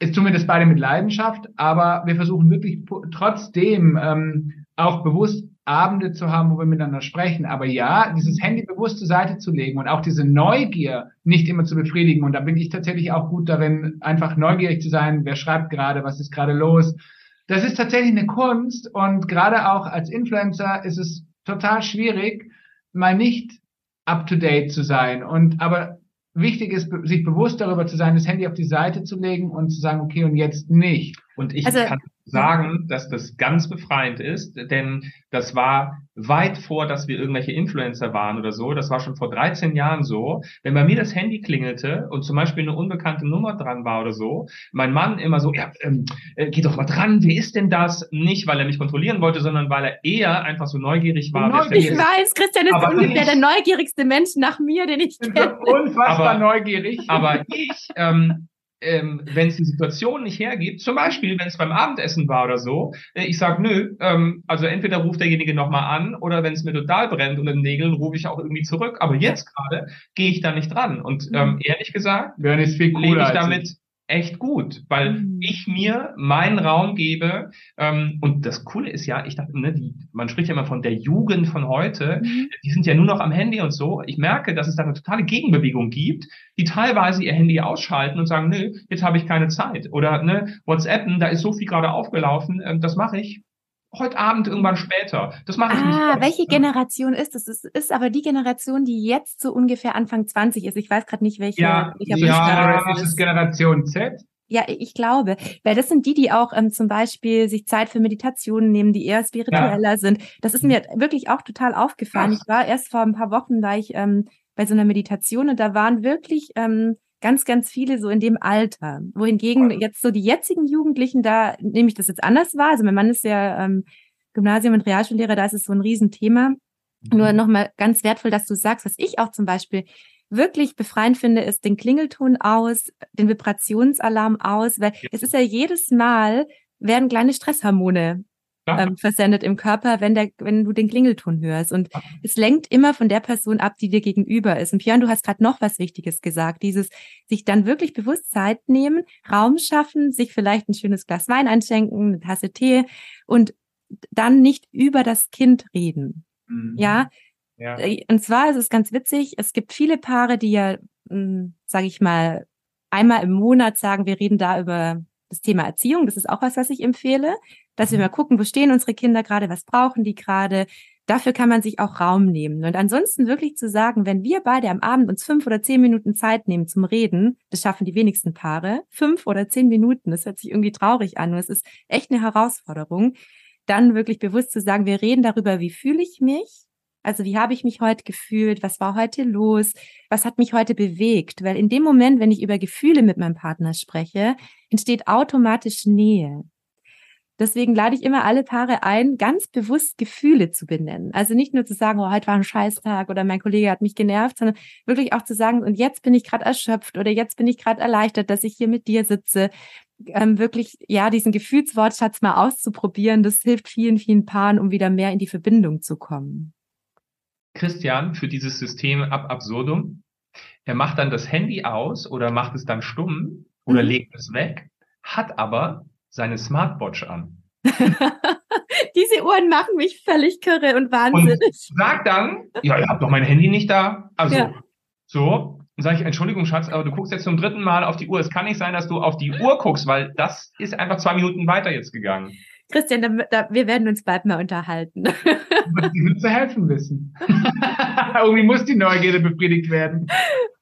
Jetzt tun wir das beide mit Leidenschaft, aber wir versuchen wirklich trotzdem ähm, auch bewusst Abende zu haben, wo wir miteinander sprechen. Aber ja, dieses Handy bewusst zur Seite zu legen und auch diese Neugier nicht immer zu befriedigen. Und da bin ich tatsächlich auch gut darin, einfach neugierig zu sein. Wer schreibt gerade? Was ist gerade los? Das ist tatsächlich eine Kunst. Und gerade auch als Influencer ist es total schwierig, mal nicht up to date zu sein. Und aber wichtig ist, sich bewusst darüber zu sein, das Handy auf die Seite zu legen und zu sagen, okay, und jetzt nicht. Und ich also, kann sagen, dass das ganz befreiend ist, denn das war weit vor, dass wir irgendwelche Influencer waren oder so. Das war schon vor 13 Jahren so. Wenn bei mir das Handy klingelte und zum Beispiel eine unbekannte Nummer dran war oder so, mein Mann immer so, ja, ähm, äh, geh doch mal dran, wer ist denn das? Nicht, weil er mich kontrollieren wollte, sondern weil er eher einfach so neugierig war. Neugierig. Ich weiß, Christian ist ungefähr der neugierigste Mensch nach mir, den ich kenne. Unfassbar aber, neugierig. Aber ich ähm, ähm, wenn es die Situation nicht hergibt, zum Beispiel, wenn es beim Abendessen war oder so, äh, ich sage, nö, ähm, also entweder ruft derjenige nochmal an oder wenn es mir total brennt und in den Nägeln, rufe ich auch irgendwie zurück. Aber jetzt gerade gehe ich da nicht dran. Und ähm, ehrlich gesagt, lebe ich damit echt gut, weil mhm. ich mir meinen Raum gebe. Ähm, und das Coole ist ja, ich dachte, ne, die, man spricht ja immer von der Jugend von heute, mhm. die sind ja nur noch am Handy und so. Ich merke, dass es da eine totale Gegenbewegung gibt, die teilweise ihr Handy ausschalten und sagen, nö, jetzt habe ich keine Zeit. Oder ne, WhatsAppen, da ist so viel gerade aufgelaufen, äh, das mache ich heute Abend irgendwann später. Das mache ich ah, nicht. Ah, welche Generation ist das? Es ist aber die Generation, die jetzt so ungefähr Anfang 20 ist. Ich weiß gerade nicht, welche. Ja, ja das ist Generation Z. Ja, ich glaube, weil das sind die, die auch ähm, zum Beispiel sich Zeit für Meditationen nehmen, die eher spiritueller ja. sind. Das ist mir wirklich auch total aufgefallen. Ach. Ich war erst vor ein paar Wochen, war ich ähm, bei so einer Meditation und da waren wirklich ähm, ganz, ganz viele so in dem Alter. Wohingegen jetzt so die jetzigen Jugendlichen, da nehme ich das jetzt anders wahr. Also mein Mann ist ja ähm, Gymnasium- und Realschullehrer, da ist es so ein Riesenthema. Mhm. Nur nochmal ganz wertvoll, dass du sagst, was ich auch zum Beispiel wirklich befreiend finde, ist den Klingelton aus, den Vibrationsalarm aus, weil ja. es ist ja jedes Mal werden kleine Stresshormone. Ähm, versendet im Körper, wenn der, wenn du den Klingelton hörst. Und ja. es lenkt immer von der Person ab, die dir gegenüber ist. Und Björn, du hast gerade noch was Wichtiges gesagt. Dieses sich dann wirklich bewusst Zeit nehmen, Raum schaffen, sich vielleicht ein schönes Glas Wein einschenken, eine Tasse Tee und dann nicht über das Kind reden. Mhm. Ja, ja. Äh, und zwar ist es ganz witzig, es gibt viele Paare, die ja, hm, sage ich mal, einmal im Monat sagen, wir reden da über das Thema Erziehung. Das ist auch was, was ich empfehle, dass wir mhm. mal gucken, wo stehen unsere Kinder gerade, was brauchen die gerade. Dafür kann man sich auch Raum nehmen. Und ansonsten wirklich zu sagen, wenn wir beide am Abend uns fünf oder zehn Minuten Zeit nehmen zum Reden, das schaffen die wenigsten Paare, fünf oder zehn Minuten, das hört sich irgendwie traurig an, und es ist echt eine Herausforderung, dann wirklich bewusst zu sagen, wir reden darüber, wie fühle ich mich, also wie habe ich mich heute gefühlt? Was war heute los? Was hat mich heute bewegt? Weil in dem Moment, wenn ich über Gefühle mit meinem Partner spreche, entsteht automatisch Nähe. Deswegen lade ich immer alle Paare ein, ganz bewusst Gefühle zu benennen. Also nicht nur zu sagen, oh, heute war ein Scheißtag oder mein Kollege hat mich genervt, sondern wirklich auch zu sagen, und jetzt bin ich gerade erschöpft oder jetzt bin ich gerade erleichtert, dass ich hier mit dir sitze. Ähm, wirklich, ja, diesen Gefühlswortschatz mal auszuprobieren, das hilft vielen, vielen Paaren, um wieder mehr in die Verbindung zu kommen. Christian für dieses System ab absurdum. Er macht dann das Handy aus oder macht es dann stumm oder mhm. legt es weg, hat aber seine Smartwatch an. Diese Uhren machen mich völlig kirre und wahnsinnig. Und sagt dann, ja, ihr habt doch mein Handy nicht da. Also, ja. so. Dann sage ich, Entschuldigung, Schatz, aber du guckst jetzt zum dritten Mal auf die Uhr. Es kann nicht sein, dass du auf die Uhr guckst, weil das ist einfach zwei Minuten weiter jetzt gegangen. Christian, da, da, wir werden uns bald mal unterhalten. Die nur zu helfen wissen. Irgendwie muss die Neugierde befriedigt werden.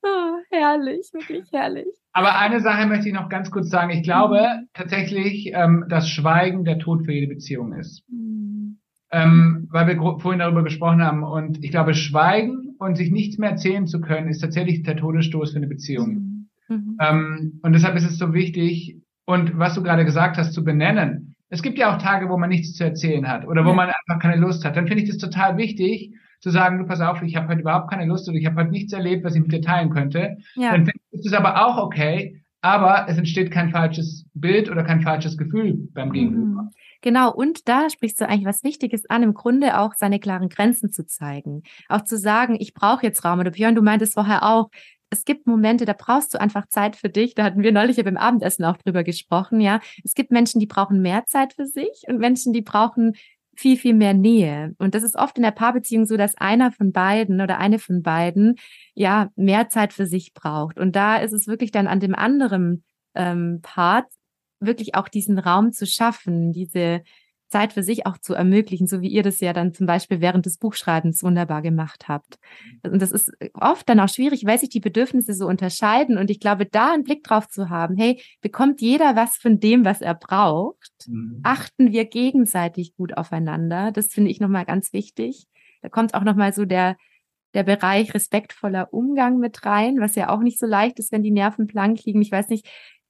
Oh, herrlich, wirklich herrlich. Aber eine Sache möchte ich noch ganz kurz sagen. Ich glaube mhm. tatsächlich, ähm, dass Schweigen der Tod für jede Beziehung ist. Mhm. Ähm, weil wir vorhin darüber gesprochen haben. Und ich glaube, Schweigen und sich nichts mehr erzählen zu können, ist tatsächlich der Todesstoß für eine Beziehung. Mhm. mhm. Ähm, und deshalb ist es so wichtig, und was du gerade gesagt hast, zu benennen. Es gibt ja auch Tage, wo man nichts zu erzählen hat oder wo ja. man einfach keine Lust hat. Dann finde ich das total wichtig, zu sagen, du pass auf, ich habe heute überhaupt keine Lust oder ich habe heute nichts erlebt, was ich mit dir teilen könnte. Ja. Dann finde ich das aber auch okay, aber es entsteht kein falsches Bild oder kein falsches Gefühl beim mhm. Gegenüber. Genau, und da sprichst du eigentlich was Wichtiges an, im Grunde auch seine klaren Grenzen zu zeigen. Auch zu sagen, ich brauche jetzt Raum. Oder Björn, du meintest vorher auch, es gibt Momente, da brauchst du einfach Zeit für dich. Da hatten wir neulich ja beim Abendessen auch drüber gesprochen, ja. Es gibt Menschen, die brauchen mehr Zeit für sich und Menschen, die brauchen viel, viel mehr Nähe. Und das ist oft in der Paarbeziehung so, dass einer von beiden oder eine von beiden ja mehr Zeit für sich braucht. Und da ist es wirklich dann an dem anderen ähm, Part wirklich auch diesen Raum zu schaffen, diese Zeit für sich auch zu ermöglichen, so wie ihr das ja dann zum Beispiel während des Buchschreibens wunderbar gemacht habt. Und das ist oft dann auch schwierig, weil sich die Bedürfnisse so unterscheiden. Und ich glaube, da einen Blick drauf zu haben, hey, bekommt jeder was von dem, was er braucht? Mhm. Achten wir gegenseitig gut aufeinander? Das finde ich nochmal ganz wichtig. Da kommt auch nochmal so der, der Bereich respektvoller Umgang mit rein, was ja auch nicht so leicht ist, wenn die Nerven blank liegen. Ich weiß nicht,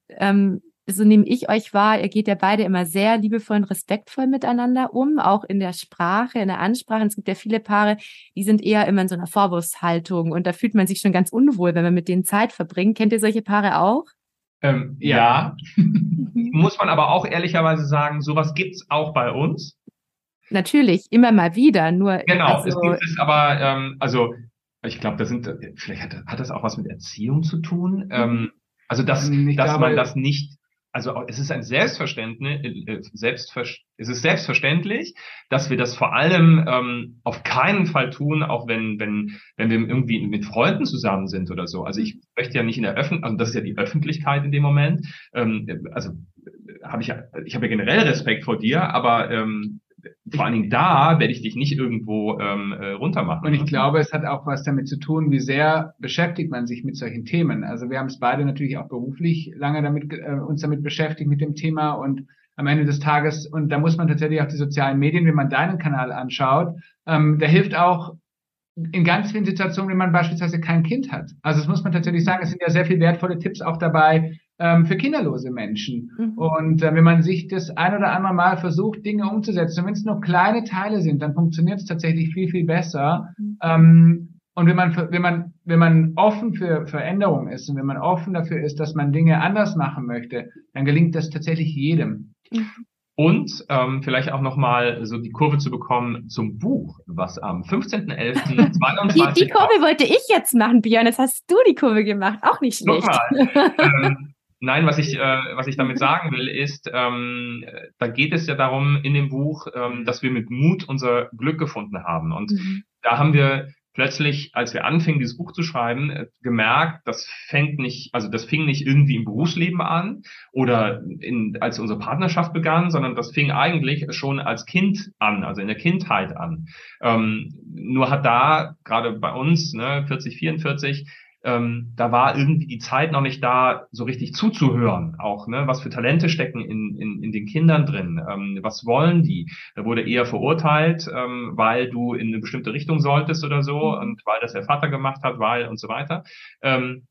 ähm, so nehme ich euch wahr, ihr geht ja beide immer sehr liebevoll und respektvoll miteinander um, auch in der Sprache, in der Ansprache. Und es gibt ja viele Paare, die sind eher immer in so einer Vorwurfshaltung und da fühlt man sich schon ganz unwohl, wenn man mit denen Zeit verbringt. Kennt ihr solche Paare auch? Ähm, ja, muss man aber auch ehrlicherweise sagen, sowas gibt's auch bei uns. Natürlich, immer mal wieder, nur. Genau, also, es gibt es aber, ähm, also ich glaube, das sind, vielleicht hat, hat das auch was mit Erziehung zu tun. Ähm, also dass, dass glaube, man das nicht also es ist ein Selbstverständnis, äh, äh, Selbstver es ist selbstverständlich, dass wir das vor allem ähm, auf keinen Fall tun, auch wenn wenn wenn wir irgendwie mit Freunden zusammen sind oder so. Also ich möchte ja nicht in der Öffentlichkeit, also das ist ja die Öffentlichkeit in dem Moment. Ähm, also habe ich ja, ich habe ja generell Respekt vor dir, aber ähm, vor allen Dingen da werde ich dich nicht irgendwo ähm, äh, runtermachen. Und ich glaube, es hat auch was damit zu tun, wie sehr beschäftigt man sich mit solchen Themen. Also wir haben es beide natürlich auch beruflich lange damit äh, uns damit beschäftigt mit dem Thema und am Ende des Tages, und da muss man tatsächlich auch die sozialen Medien, wenn man deinen Kanal anschaut, ähm, der hilft auch in ganz vielen Situationen, wenn man beispielsweise kein Kind hat. Also das muss man tatsächlich sagen, es sind ja sehr viele wertvolle Tipps auch dabei ähm, für kinderlose Menschen. Mhm. Und äh, wenn man sich das ein oder andere Mal versucht, Dinge umzusetzen, und wenn es nur kleine Teile sind, dann funktioniert es tatsächlich viel, viel besser. Mhm. Ähm, und wenn man, wenn man, wenn man offen für Veränderung ist und wenn man offen dafür ist, dass man Dinge anders machen möchte, dann gelingt das tatsächlich jedem. Mhm. Und ähm, vielleicht auch nochmal so die Kurve zu bekommen zum Buch, was am 15.11.22... die, die Kurve wollte ich jetzt machen, Björn. Jetzt hast du die Kurve gemacht. Auch nicht schlecht. Nochmal. ähm, nein, was ich, äh, was ich damit sagen will, ist, ähm, da geht es ja darum in dem Buch, ähm, dass wir mit Mut unser Glück gefunden haben. Und mhm. da haben wir plötzlich, als wir anfingen, dieses Buch zu schreiben, äh, gemerkt, das fängt nicht, also das fing nicht irgendwie im Berufsleben an oder in, als unsere Partnerschaft begann, sondern das fing eigentlich schon als Kind an, also in der Kindheit an. Ähm, nur hat da gerade bei uns, ne, 40, 44, ähm, da war irgendwie die Zeit noch nicht da, so richtig zuzuhören, auch ne, was für Talente stecken in, in, in den Kindern drin, ähm, was wollen die. Da wurde eher verurteilt, ähm, weil du in eine bestimmte Richtung solltest oder so mhm. und weil das der Vater gemacht hat, weil und so weiter. Ähm,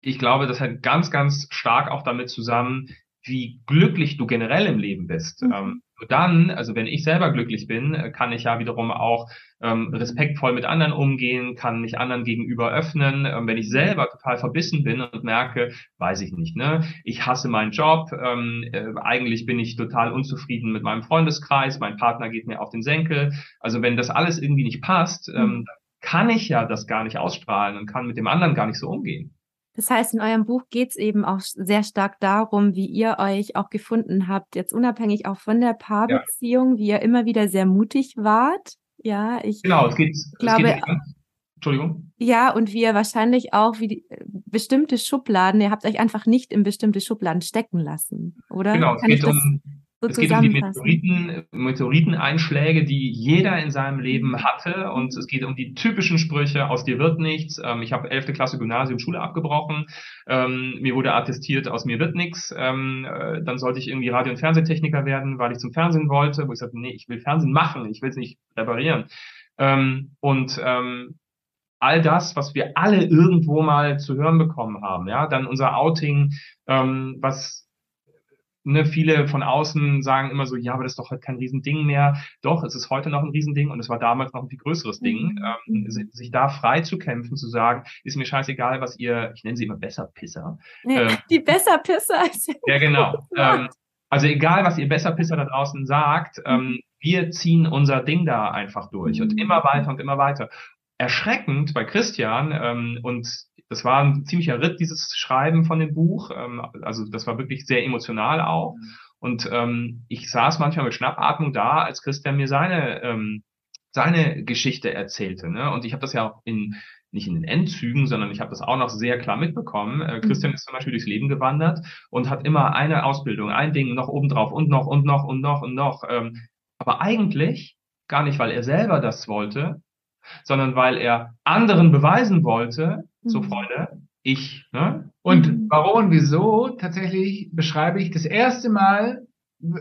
ich glaube, das hängt ganz, ganz stark auch damit zusammen, wie glücklich du generell im Leben bist. Mhm. Ähm, nur dann, also wenn ich selber glücklich bin, äh, kann ich ja wiederum auch ähm, respektvoll mit anderen umgehen, kann mich anderen gegenüber öffnen. Ähm, wenn ich selber total verbissen bin und merke, weiß ich nicht, ne, ich hasse meinen Job, ähm, äh, eigentlich bin ich total unzufrieden mit meinem Freundeskreis, mein Partner geht mir auf den Senkel. Also wenn das alles irgendwie nicht passt, ähm, mhm. kann ich ja das gar nicht ausstrahlen und kann mit dem anderen gar nicht so umgehen. Das heißt, in eurem Buch geht es eben auch sehr stark darum, wie ihr euch auch gefunden habt, jetzt unabhängig auch von der Paarbeziehung, ja. wie ihr immer wieder sehr mutig wart. Ja, ich genau, es geht, glaube, es geht Entschuldigung. Ja, und wie ihr wahrscheinlich auch wie die, äh, bestimmte Schubladen, ihr habt euch einfach nicht in bestimmte Schubladen stecken lassen, oder? Genau, es Kann geht um so es geht um die Meteoriten, Meteoriteneinschläge, die jeder in seinem Leben mhm. hatte. Und es geht um die typischen Sprüche, aus dir wird nichts. Ähm, ich habe 11. Klasse Gymnasium Schule abgebrochen. Ähm, mir wurde attestiert, aus mir wird nichts. Ähm, äh, dann sollte ich irgendwie Radio- und Fernsehtechniker werden, weil ich zum Fernsehen wollte. Wo ich sagte, nee, ich will Fernsehen machen, ich will es nicht reparieren. Ähm, und ähm, all das, was wir alle irgendwo mal zu hören bekommen haben. Ja, dann unser Outing, ähm, was ne, viele von außen sagen immer so, ja, aber das ist doch heute kein Riesending mehr. Doch, es ist heute noch ein Riesending und es war damals noch ein viel größeres Ding. Mhm. Ähm, sich da frei zu kämpfen, zu sagen, ist mir scheißegal, was ihr, ich nenne sie immer Besserpisser. Nee, ähm, die Besserpisser. ja, genau. ähm, also egal, was ihr Besserpisser da draußen sagt, ähm, mhm. wir ziehen unser Ding da einfach durch und mhm. immer weiter und immer weiter. Erschreckend bei Christian ähm, und das war ein ziemlicher Ritt, dieses Schreiben von dem Buch. Ähm, also das war wirklich sehr emotional auch. Mhm. Und ähm, ich saß manchmal mit Schnappatmung da, als Christian mir seine ähm, seine Geschichte erzählte. Ne? Und ich habe das ja auch in nicht in den Endzügen, sondern ich habe das auch noch sehr klar mitbekommen. Äh, Christian mhm. ist zum Beispiel durchs Leben gewandert und hat immer eine Ausbildung, ein Ding noch obendrauf und noch und noch und noch und noch. Ähm, aber eigentlich gar nicht, weil er selber das wollte, sondern weil er anderen beweisen wollte, so mhm. Freunde, ich. Ne? Und mhm. warum und wieso tatsächlich beschreibe ich das erste Mal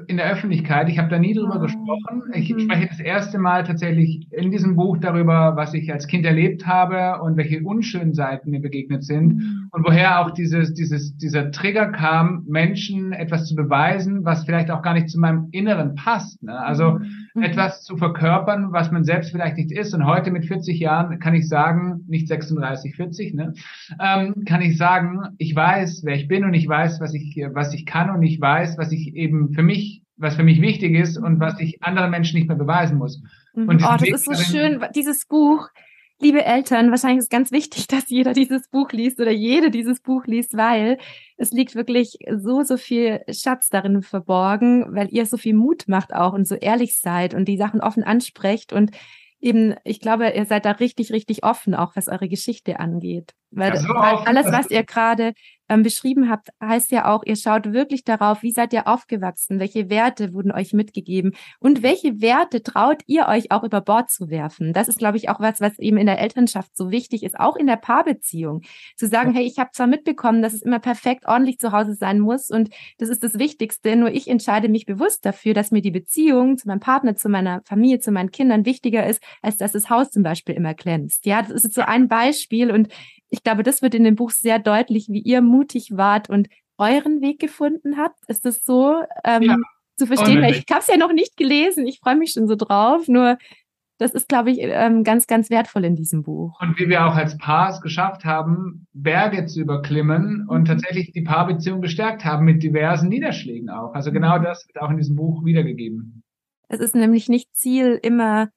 in der Öffentlichkeit, ich habe da nie drüber ah. gesprochen. Ich mhm. spreche das erste Mal tatsächlich in diesem Buch darüber, was ich als Kind erlebt habe und welche unschönen Seiten mir begegnet sind und woher auch dieses, dieses, dieser Trigger kam, Menschen etwas zu beweisen, was vielleicht auch gar nicht zu meinem Inneren passt. Ne? Also mhm. etwas zu verkörpern, was man selbst vielleicht nicht ist. Und heute mit 40 Jahren kann ich sagen, nicht 36, 40, ne, ähm, kann ich sagen, ich weiß, wer ich bin und ich weiß, was ich, was ich kann und ich weiß, was ich eben für mich was für mich wichtig ist und was ich anderen Menschen nicht mehr beweisen muss. Mhm. Und oh, das Weg ist so schön, dieses Buch liebe Eltern, wahrscheinlich ist ganz wichtig, dass jeder dieses Buch liest oder jede dieses Buch liest, weil es liegt wirklich so, so viel Schatz darin verborgen, weil ihr so viel Mut macht auch und so ehrlich seid und die Sachen offen ansprecht und eben, ich glaube, ihr seid da richtig, richtig offen, auch was eure Geschichte angeht. Weil, ja, so weil alles, was ihr gerade ähm, beschrieben habt, heißt ja auch, ihr schaut wirklich darauf, wie seid ihr aufgewachsen, welche Werte wurden euch mitgegeben und welche Werte traut ihr euch auch über Bord zu werfen. Das ist, glaube ich, auch was, was eben in der Elternschaft so wichtig ist, auch in der Paarbeziehung. Zu sagen, hey, ich habe zwar mitbekommen, dass es immer perfekt ordentlich zu Hause sein muss und das ist das Wichtigste, nur ich entscheide mich bewusst dafür, dass mir die Beziehung zu meinem Partner, zu meiner Familie, zu meinen Kindern wichtiger ist, als dass das Haus zum Beispiel immer glänzt. Ja, das ist so ein Beispiel und ich glaube, das wird in dem Buch sehr deutlich, wie ihr mutig wart und euren Weg gefunden habt. Ist das so ähm, ja, zu verstehen? Weil ich habe es ja noch nicht gelesen. Ich freue mich schon so drauf. Nur das ist, glaube ich, ähm, ganz, ganz wertvoll in diesem Buch. Und wie wir auch als Paar es geschafft haben, Berge zu überklimmen und mhm. tatsächlich die Paarbeziehung gestärkt haben mit diversen Niederschlägen auch. Also genau das wird auch in diesem Buch wiedergegeben. Es ist nämlich nicht Ziel, immer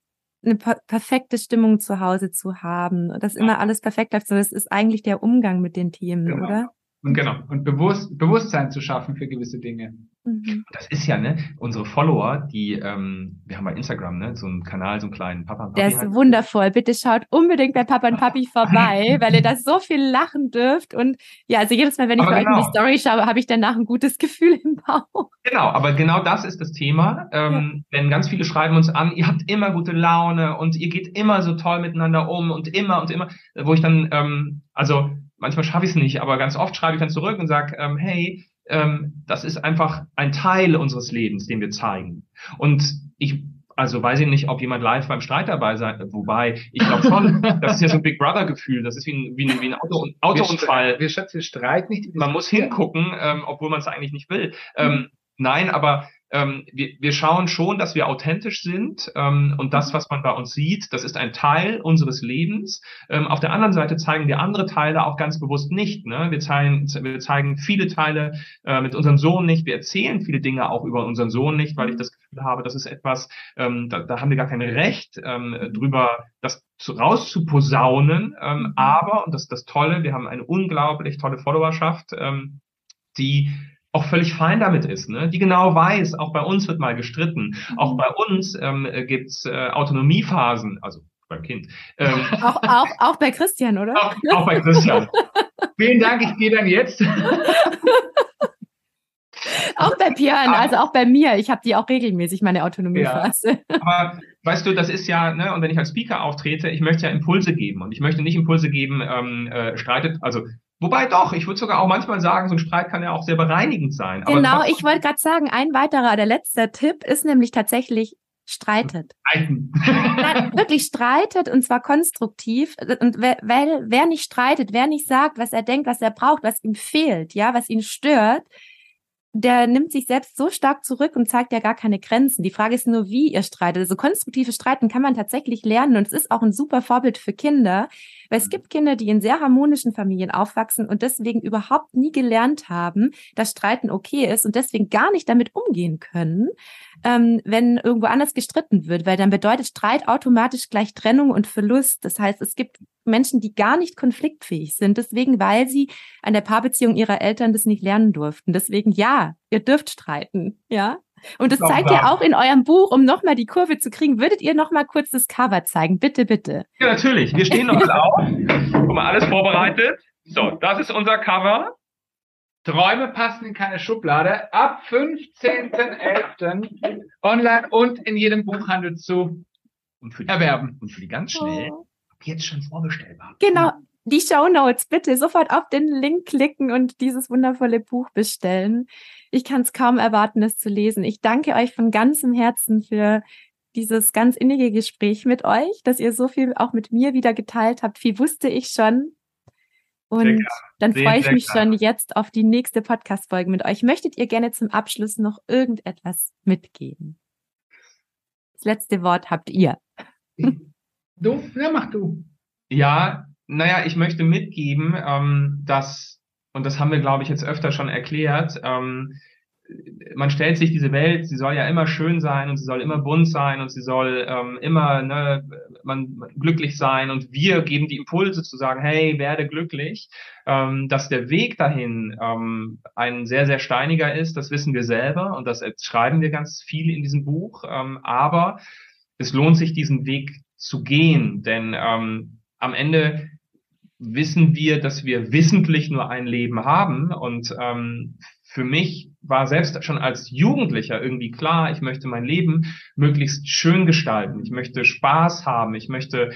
eine per perfekte Stimmung zu Hause zu haben, dass immer alles perfekt läuft, sondern es ist eigentlich der Umgang mit den Themen, genau. oder? Und genau. Und Bewusst Bewusstsein zu schaffen für gewisse Dinge. Mhm. Das ist ja, ne, unsere Follower, die, ähm, wir haben bei Instagram, ne, so einen Kanal, so einen kleinen Papa und Papi. Der ist halt. wundervoll. Bitte schaut unbedingt bei Papa und Papi vorbei, weil ihr da so viel lachen dürft. Und ja, also jedes Mal, wenn ich aber bei genau. euch in die Story schaue, habe ich danach ein gutes Gefühl im Bauch. Genau, aber genau das ist das Thema. Ähm, ja. Denn ganz viele schreiben uns an, ihr habt immer gute Laune und ihr geht immer so toll miteinander um und immer und immer, wo ich dann, ähm, also manchmal schaffe ich es nicht, aber ganz oft schreibe ich dann zurück und sage, ähm, hey, ähm, das ist einfach ein Teil unseres Lebens, den wir zeigen. Und ich also weiß ich nicht, ob jemand live beim Streit dabei sein, wobei ich glaube schon, das ist ja so ein Big Brother Gefühl, das ist wie ein, wie ein, wie ein Auto, Autounfall. Wir, wir, wir streiten nicht. Man muss hingucken, ähm, obwohl man es eigentlich nicht will. Ähm, mhm. Nein, aber ähm, wir, wir schauen schon, dass wir authentisch sind ähm, und das, mhm. was man bei uns sieht, das ist ein Teil unseres Lebens. Ähm, auf der anderen Seite zeigen wir andere Teile auch ganz bewusst nicht. Ne? Wir, zeigen, wir zeigen viele Teile äh, mit unserem Sohn nicht. Wir erzählen viele Dinge auch über unseren Sohn nicht, weil ich mhm. das Gefühl habe, das ist etwas, ähm, da, da haben wir gar kein Recht ähm, drüber, das zu, rauszuposaunen. Ähm, mhm. aber, und das ist das Tolle, wir haben eine unglaublich tolle Followerschaft, ähm, die auch völlig fein damit ist, ne? die genau weiß, auch bei uns wird mal gestritten, mhm. auch bei uns ähm, gibt's äh, Autonomiephasen, also beim Kind. Ähm, auch, auch, auch bei Christian, oder? Auch, auch bei Christian. Vielen Dank, ich gehe dann jetzt. auch bei Björn, also auch bei mir. Ich habe die auch regelmäßig, meine Autonomiephase. Ja, aber weißt du, das ist ja, ne, und wenn ich als Speaker auftrete, ich möchte ja Impulse geben und ich möchte nicht Impulse geben, ähm, äh, streitet, also Wobei doch, ich würde sogar auch manchmal sagen, so ein Streit kann ja auch sehr bereinigend sein. genau, ich wollte gerade sagen, ein weiterer, der letzte Tipp ist nämlich tatsächlich streitet. Streiten. Nein, wirklich streitet und zwar konstruktiv. Und wer, wer, wer nicht streitet, wer nicht sagt, was er denkt, was er braucht, was ihm fehlt, ja, was ihn stört, der nimmt sich selbst so stark zurück und zeigt ja gar keine Grenzen. Die Frage ist nur, wie ihr streitet. Also konstruktive Streiten kann man tatsächlich lernen und es ist auch ein super Vorbild für Kinder, weil es mhm. gibt Kinder, die in sehr harmonischen Familien aufwachsen und deswegen überhaupt nie gelernt haben, dass Streiten okay ist und deswegen gar nicht damit umgehen können, ähm, wenn irgendwo anders gestritten wird, weil dann bedeutet Streit automatisch gleich Trennung und Verlust. Das heißt, es gibt Menschen, die gar nicht konfliktfähig sind, deswegen, weil sie an der Paarbeziehung ihrer Eltern das nicht lernen durften. Deswegen ja, ihr dürft streiten, ja. Und das zeigt ihr auch in eurem Buch, um nochmal die Kurve zu kriegen. Würdet ihr nochmal kurz das Cover zeigen? Bitte, bitte. Ja, natürlich. Wir stehen nochmal auf. Guck mal, alles vorbereitet. So, das ist unser Cover. Träume passen in keine Schublade. Ab 15.11. online und in jedem Buchhandel zu und für die, erwerben. Und für die ganz schnell, oh. Jetzt schon vorbestellbar. Genau. Die Show Notes bitte sofort auf den Link klicken und dieses wundervolle Buch bestellen. Ich kann es kaum erwarten, es zu lesen. Ich danke euch von ganzem Herzen für dieses ganz innige Gespräch mit euch, dass ihr so viel auch mit mir wieder geteilt habt. Viel wusste ich schon. Und dann freue ich mich schon jetzt auf die nächste Podcast-Folge mit euch. Möchtet ihr gerne zum Abschluss noch irgendetwas mitgeben? Das letzte Wort habt ihr. Du, ja, mach du. Ja, naja, ich möchte mitgeben, ähm, dass, und das haben wir, glaube ich, jetzt öfter schon erklärt, ähm, man stellt sich diese Welt, sie soll ja immer schön sein und sie soll immer bunt sein und sie soll ähm, immer ne, man, man glücklich sein und wir geben die Impulse zu sagen, hey, werde glücklich. Ähm, dass der Weg dahin ähm, ein sehr, sehr steiniger ist, das wissen wir selber und das schreiben wir ganz viel in diesem Buch. Ähm, aber es lohnt sich, diesen Weg zu gehen, denn ähm, am Ende wissen wir, dass wir wissentlich nur ein Leben haben. Und ähm, für mich war selbst schon als Jugendlicher irgendwie klar, ich möchte mein Leben möglichst schön gestalten. Ich möchte Spaß haben. Ich möchte,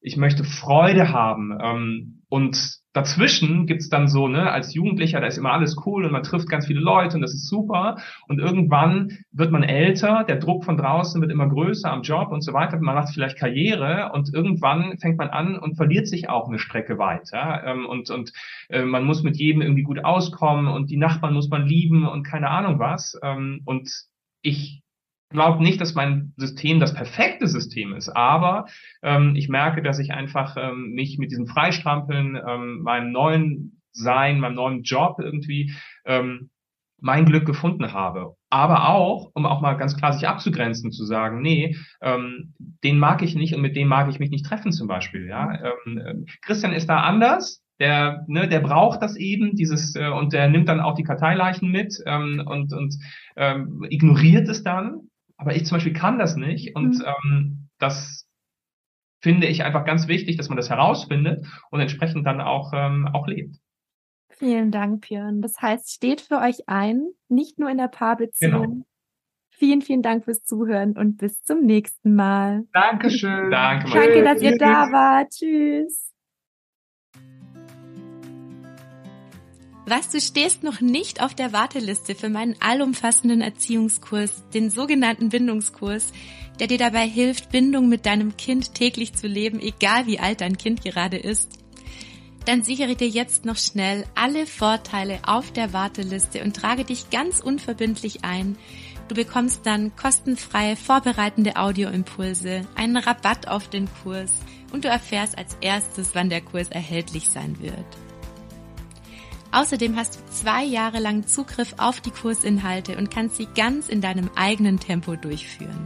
ich möchte Freude haben. Ähm, und dazwischen gibt's dann so, ne, als Jugendlicher, da ist immer alles cool und man trifft ganz viele Leute und das ist super. Und irgendwann wird man älter, der Druck von draußen wird immer größer am Job und so weiter. Man macht vielleicht Karriere und irgendwann fängt man an und verliert sich auch eine Strecke weiter. Ähm, und und äh, man muss mit jedem irgendwie gut auskommen und die Nachbarn muss man lieben und keine Ahnung was. Ähm, und ich glaube nicht, dass mein System das perfekte System ist, aber ähm, ich merke, dass ich einfach ähm, mich mit diesem Freistrampeln, ähm, meinem neuen Sein, meinem neuen Job irgendwie ähm, mein Glück gefunden habe. Aber auch, um auch mal ganz klar sich abzugrenzen, zu sagen, nee, ähm, den mag ich nicht und mit dem mag ich mich nicht treffen zum Beispiel. Ja, ähm, äh, Christian ist da anders. Der, ne, der braucht das eben, dieses äh, und der nimmt dann auch die Karteileichen mit ähm, und und ähm, ignoriert es dann. Aber ich zum Beispiel kann das nicht und mhm. ähm, das finde ich einfach ganz wichtig, dass man das herausfindet und entsprechend dann auch, ähm, auch lebt. Vielen Dank, Björn. Das heißt, steht für euch ein, nicht nur in der Paarbeziehung. Genau. Vielen, vielen Dank fürs Zuhören und bis zum nächsten Mal. Dankeschön. Danke, Danke dass ihr da wart. Tschüss. Was, du stehst noch nicht auf der Warteliste für meinen allumfassenden Erziehungskurs, den sogenannten Bindungskurs, der dir dabei hilft, Bindung mit deinem Kind täglich zu leben, egal wie alt dein Kind gerade ist? Dann sichere dir jetzt noch schnell alle Vorteile auf der Warteliste und trage dich ganz unverbindlich ein. Du bekommst dann kostenfreie vorbereitende Audioimpulse, einen Rabatt auf den Kurs und du erfährst als erstes, wann der Kurs erhältlich sein wird. Außerdem hast du zwei Jahre lang Zugriff auf die Kursinhalte und kannst sie ganz in deinem eigenen Tempo durchführen.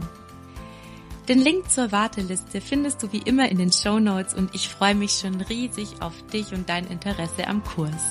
Den Link zur Warteliste findest du wie immer in den Show Notes und ich freue mich schon riesig auf dich und dein Interesse am Kurs.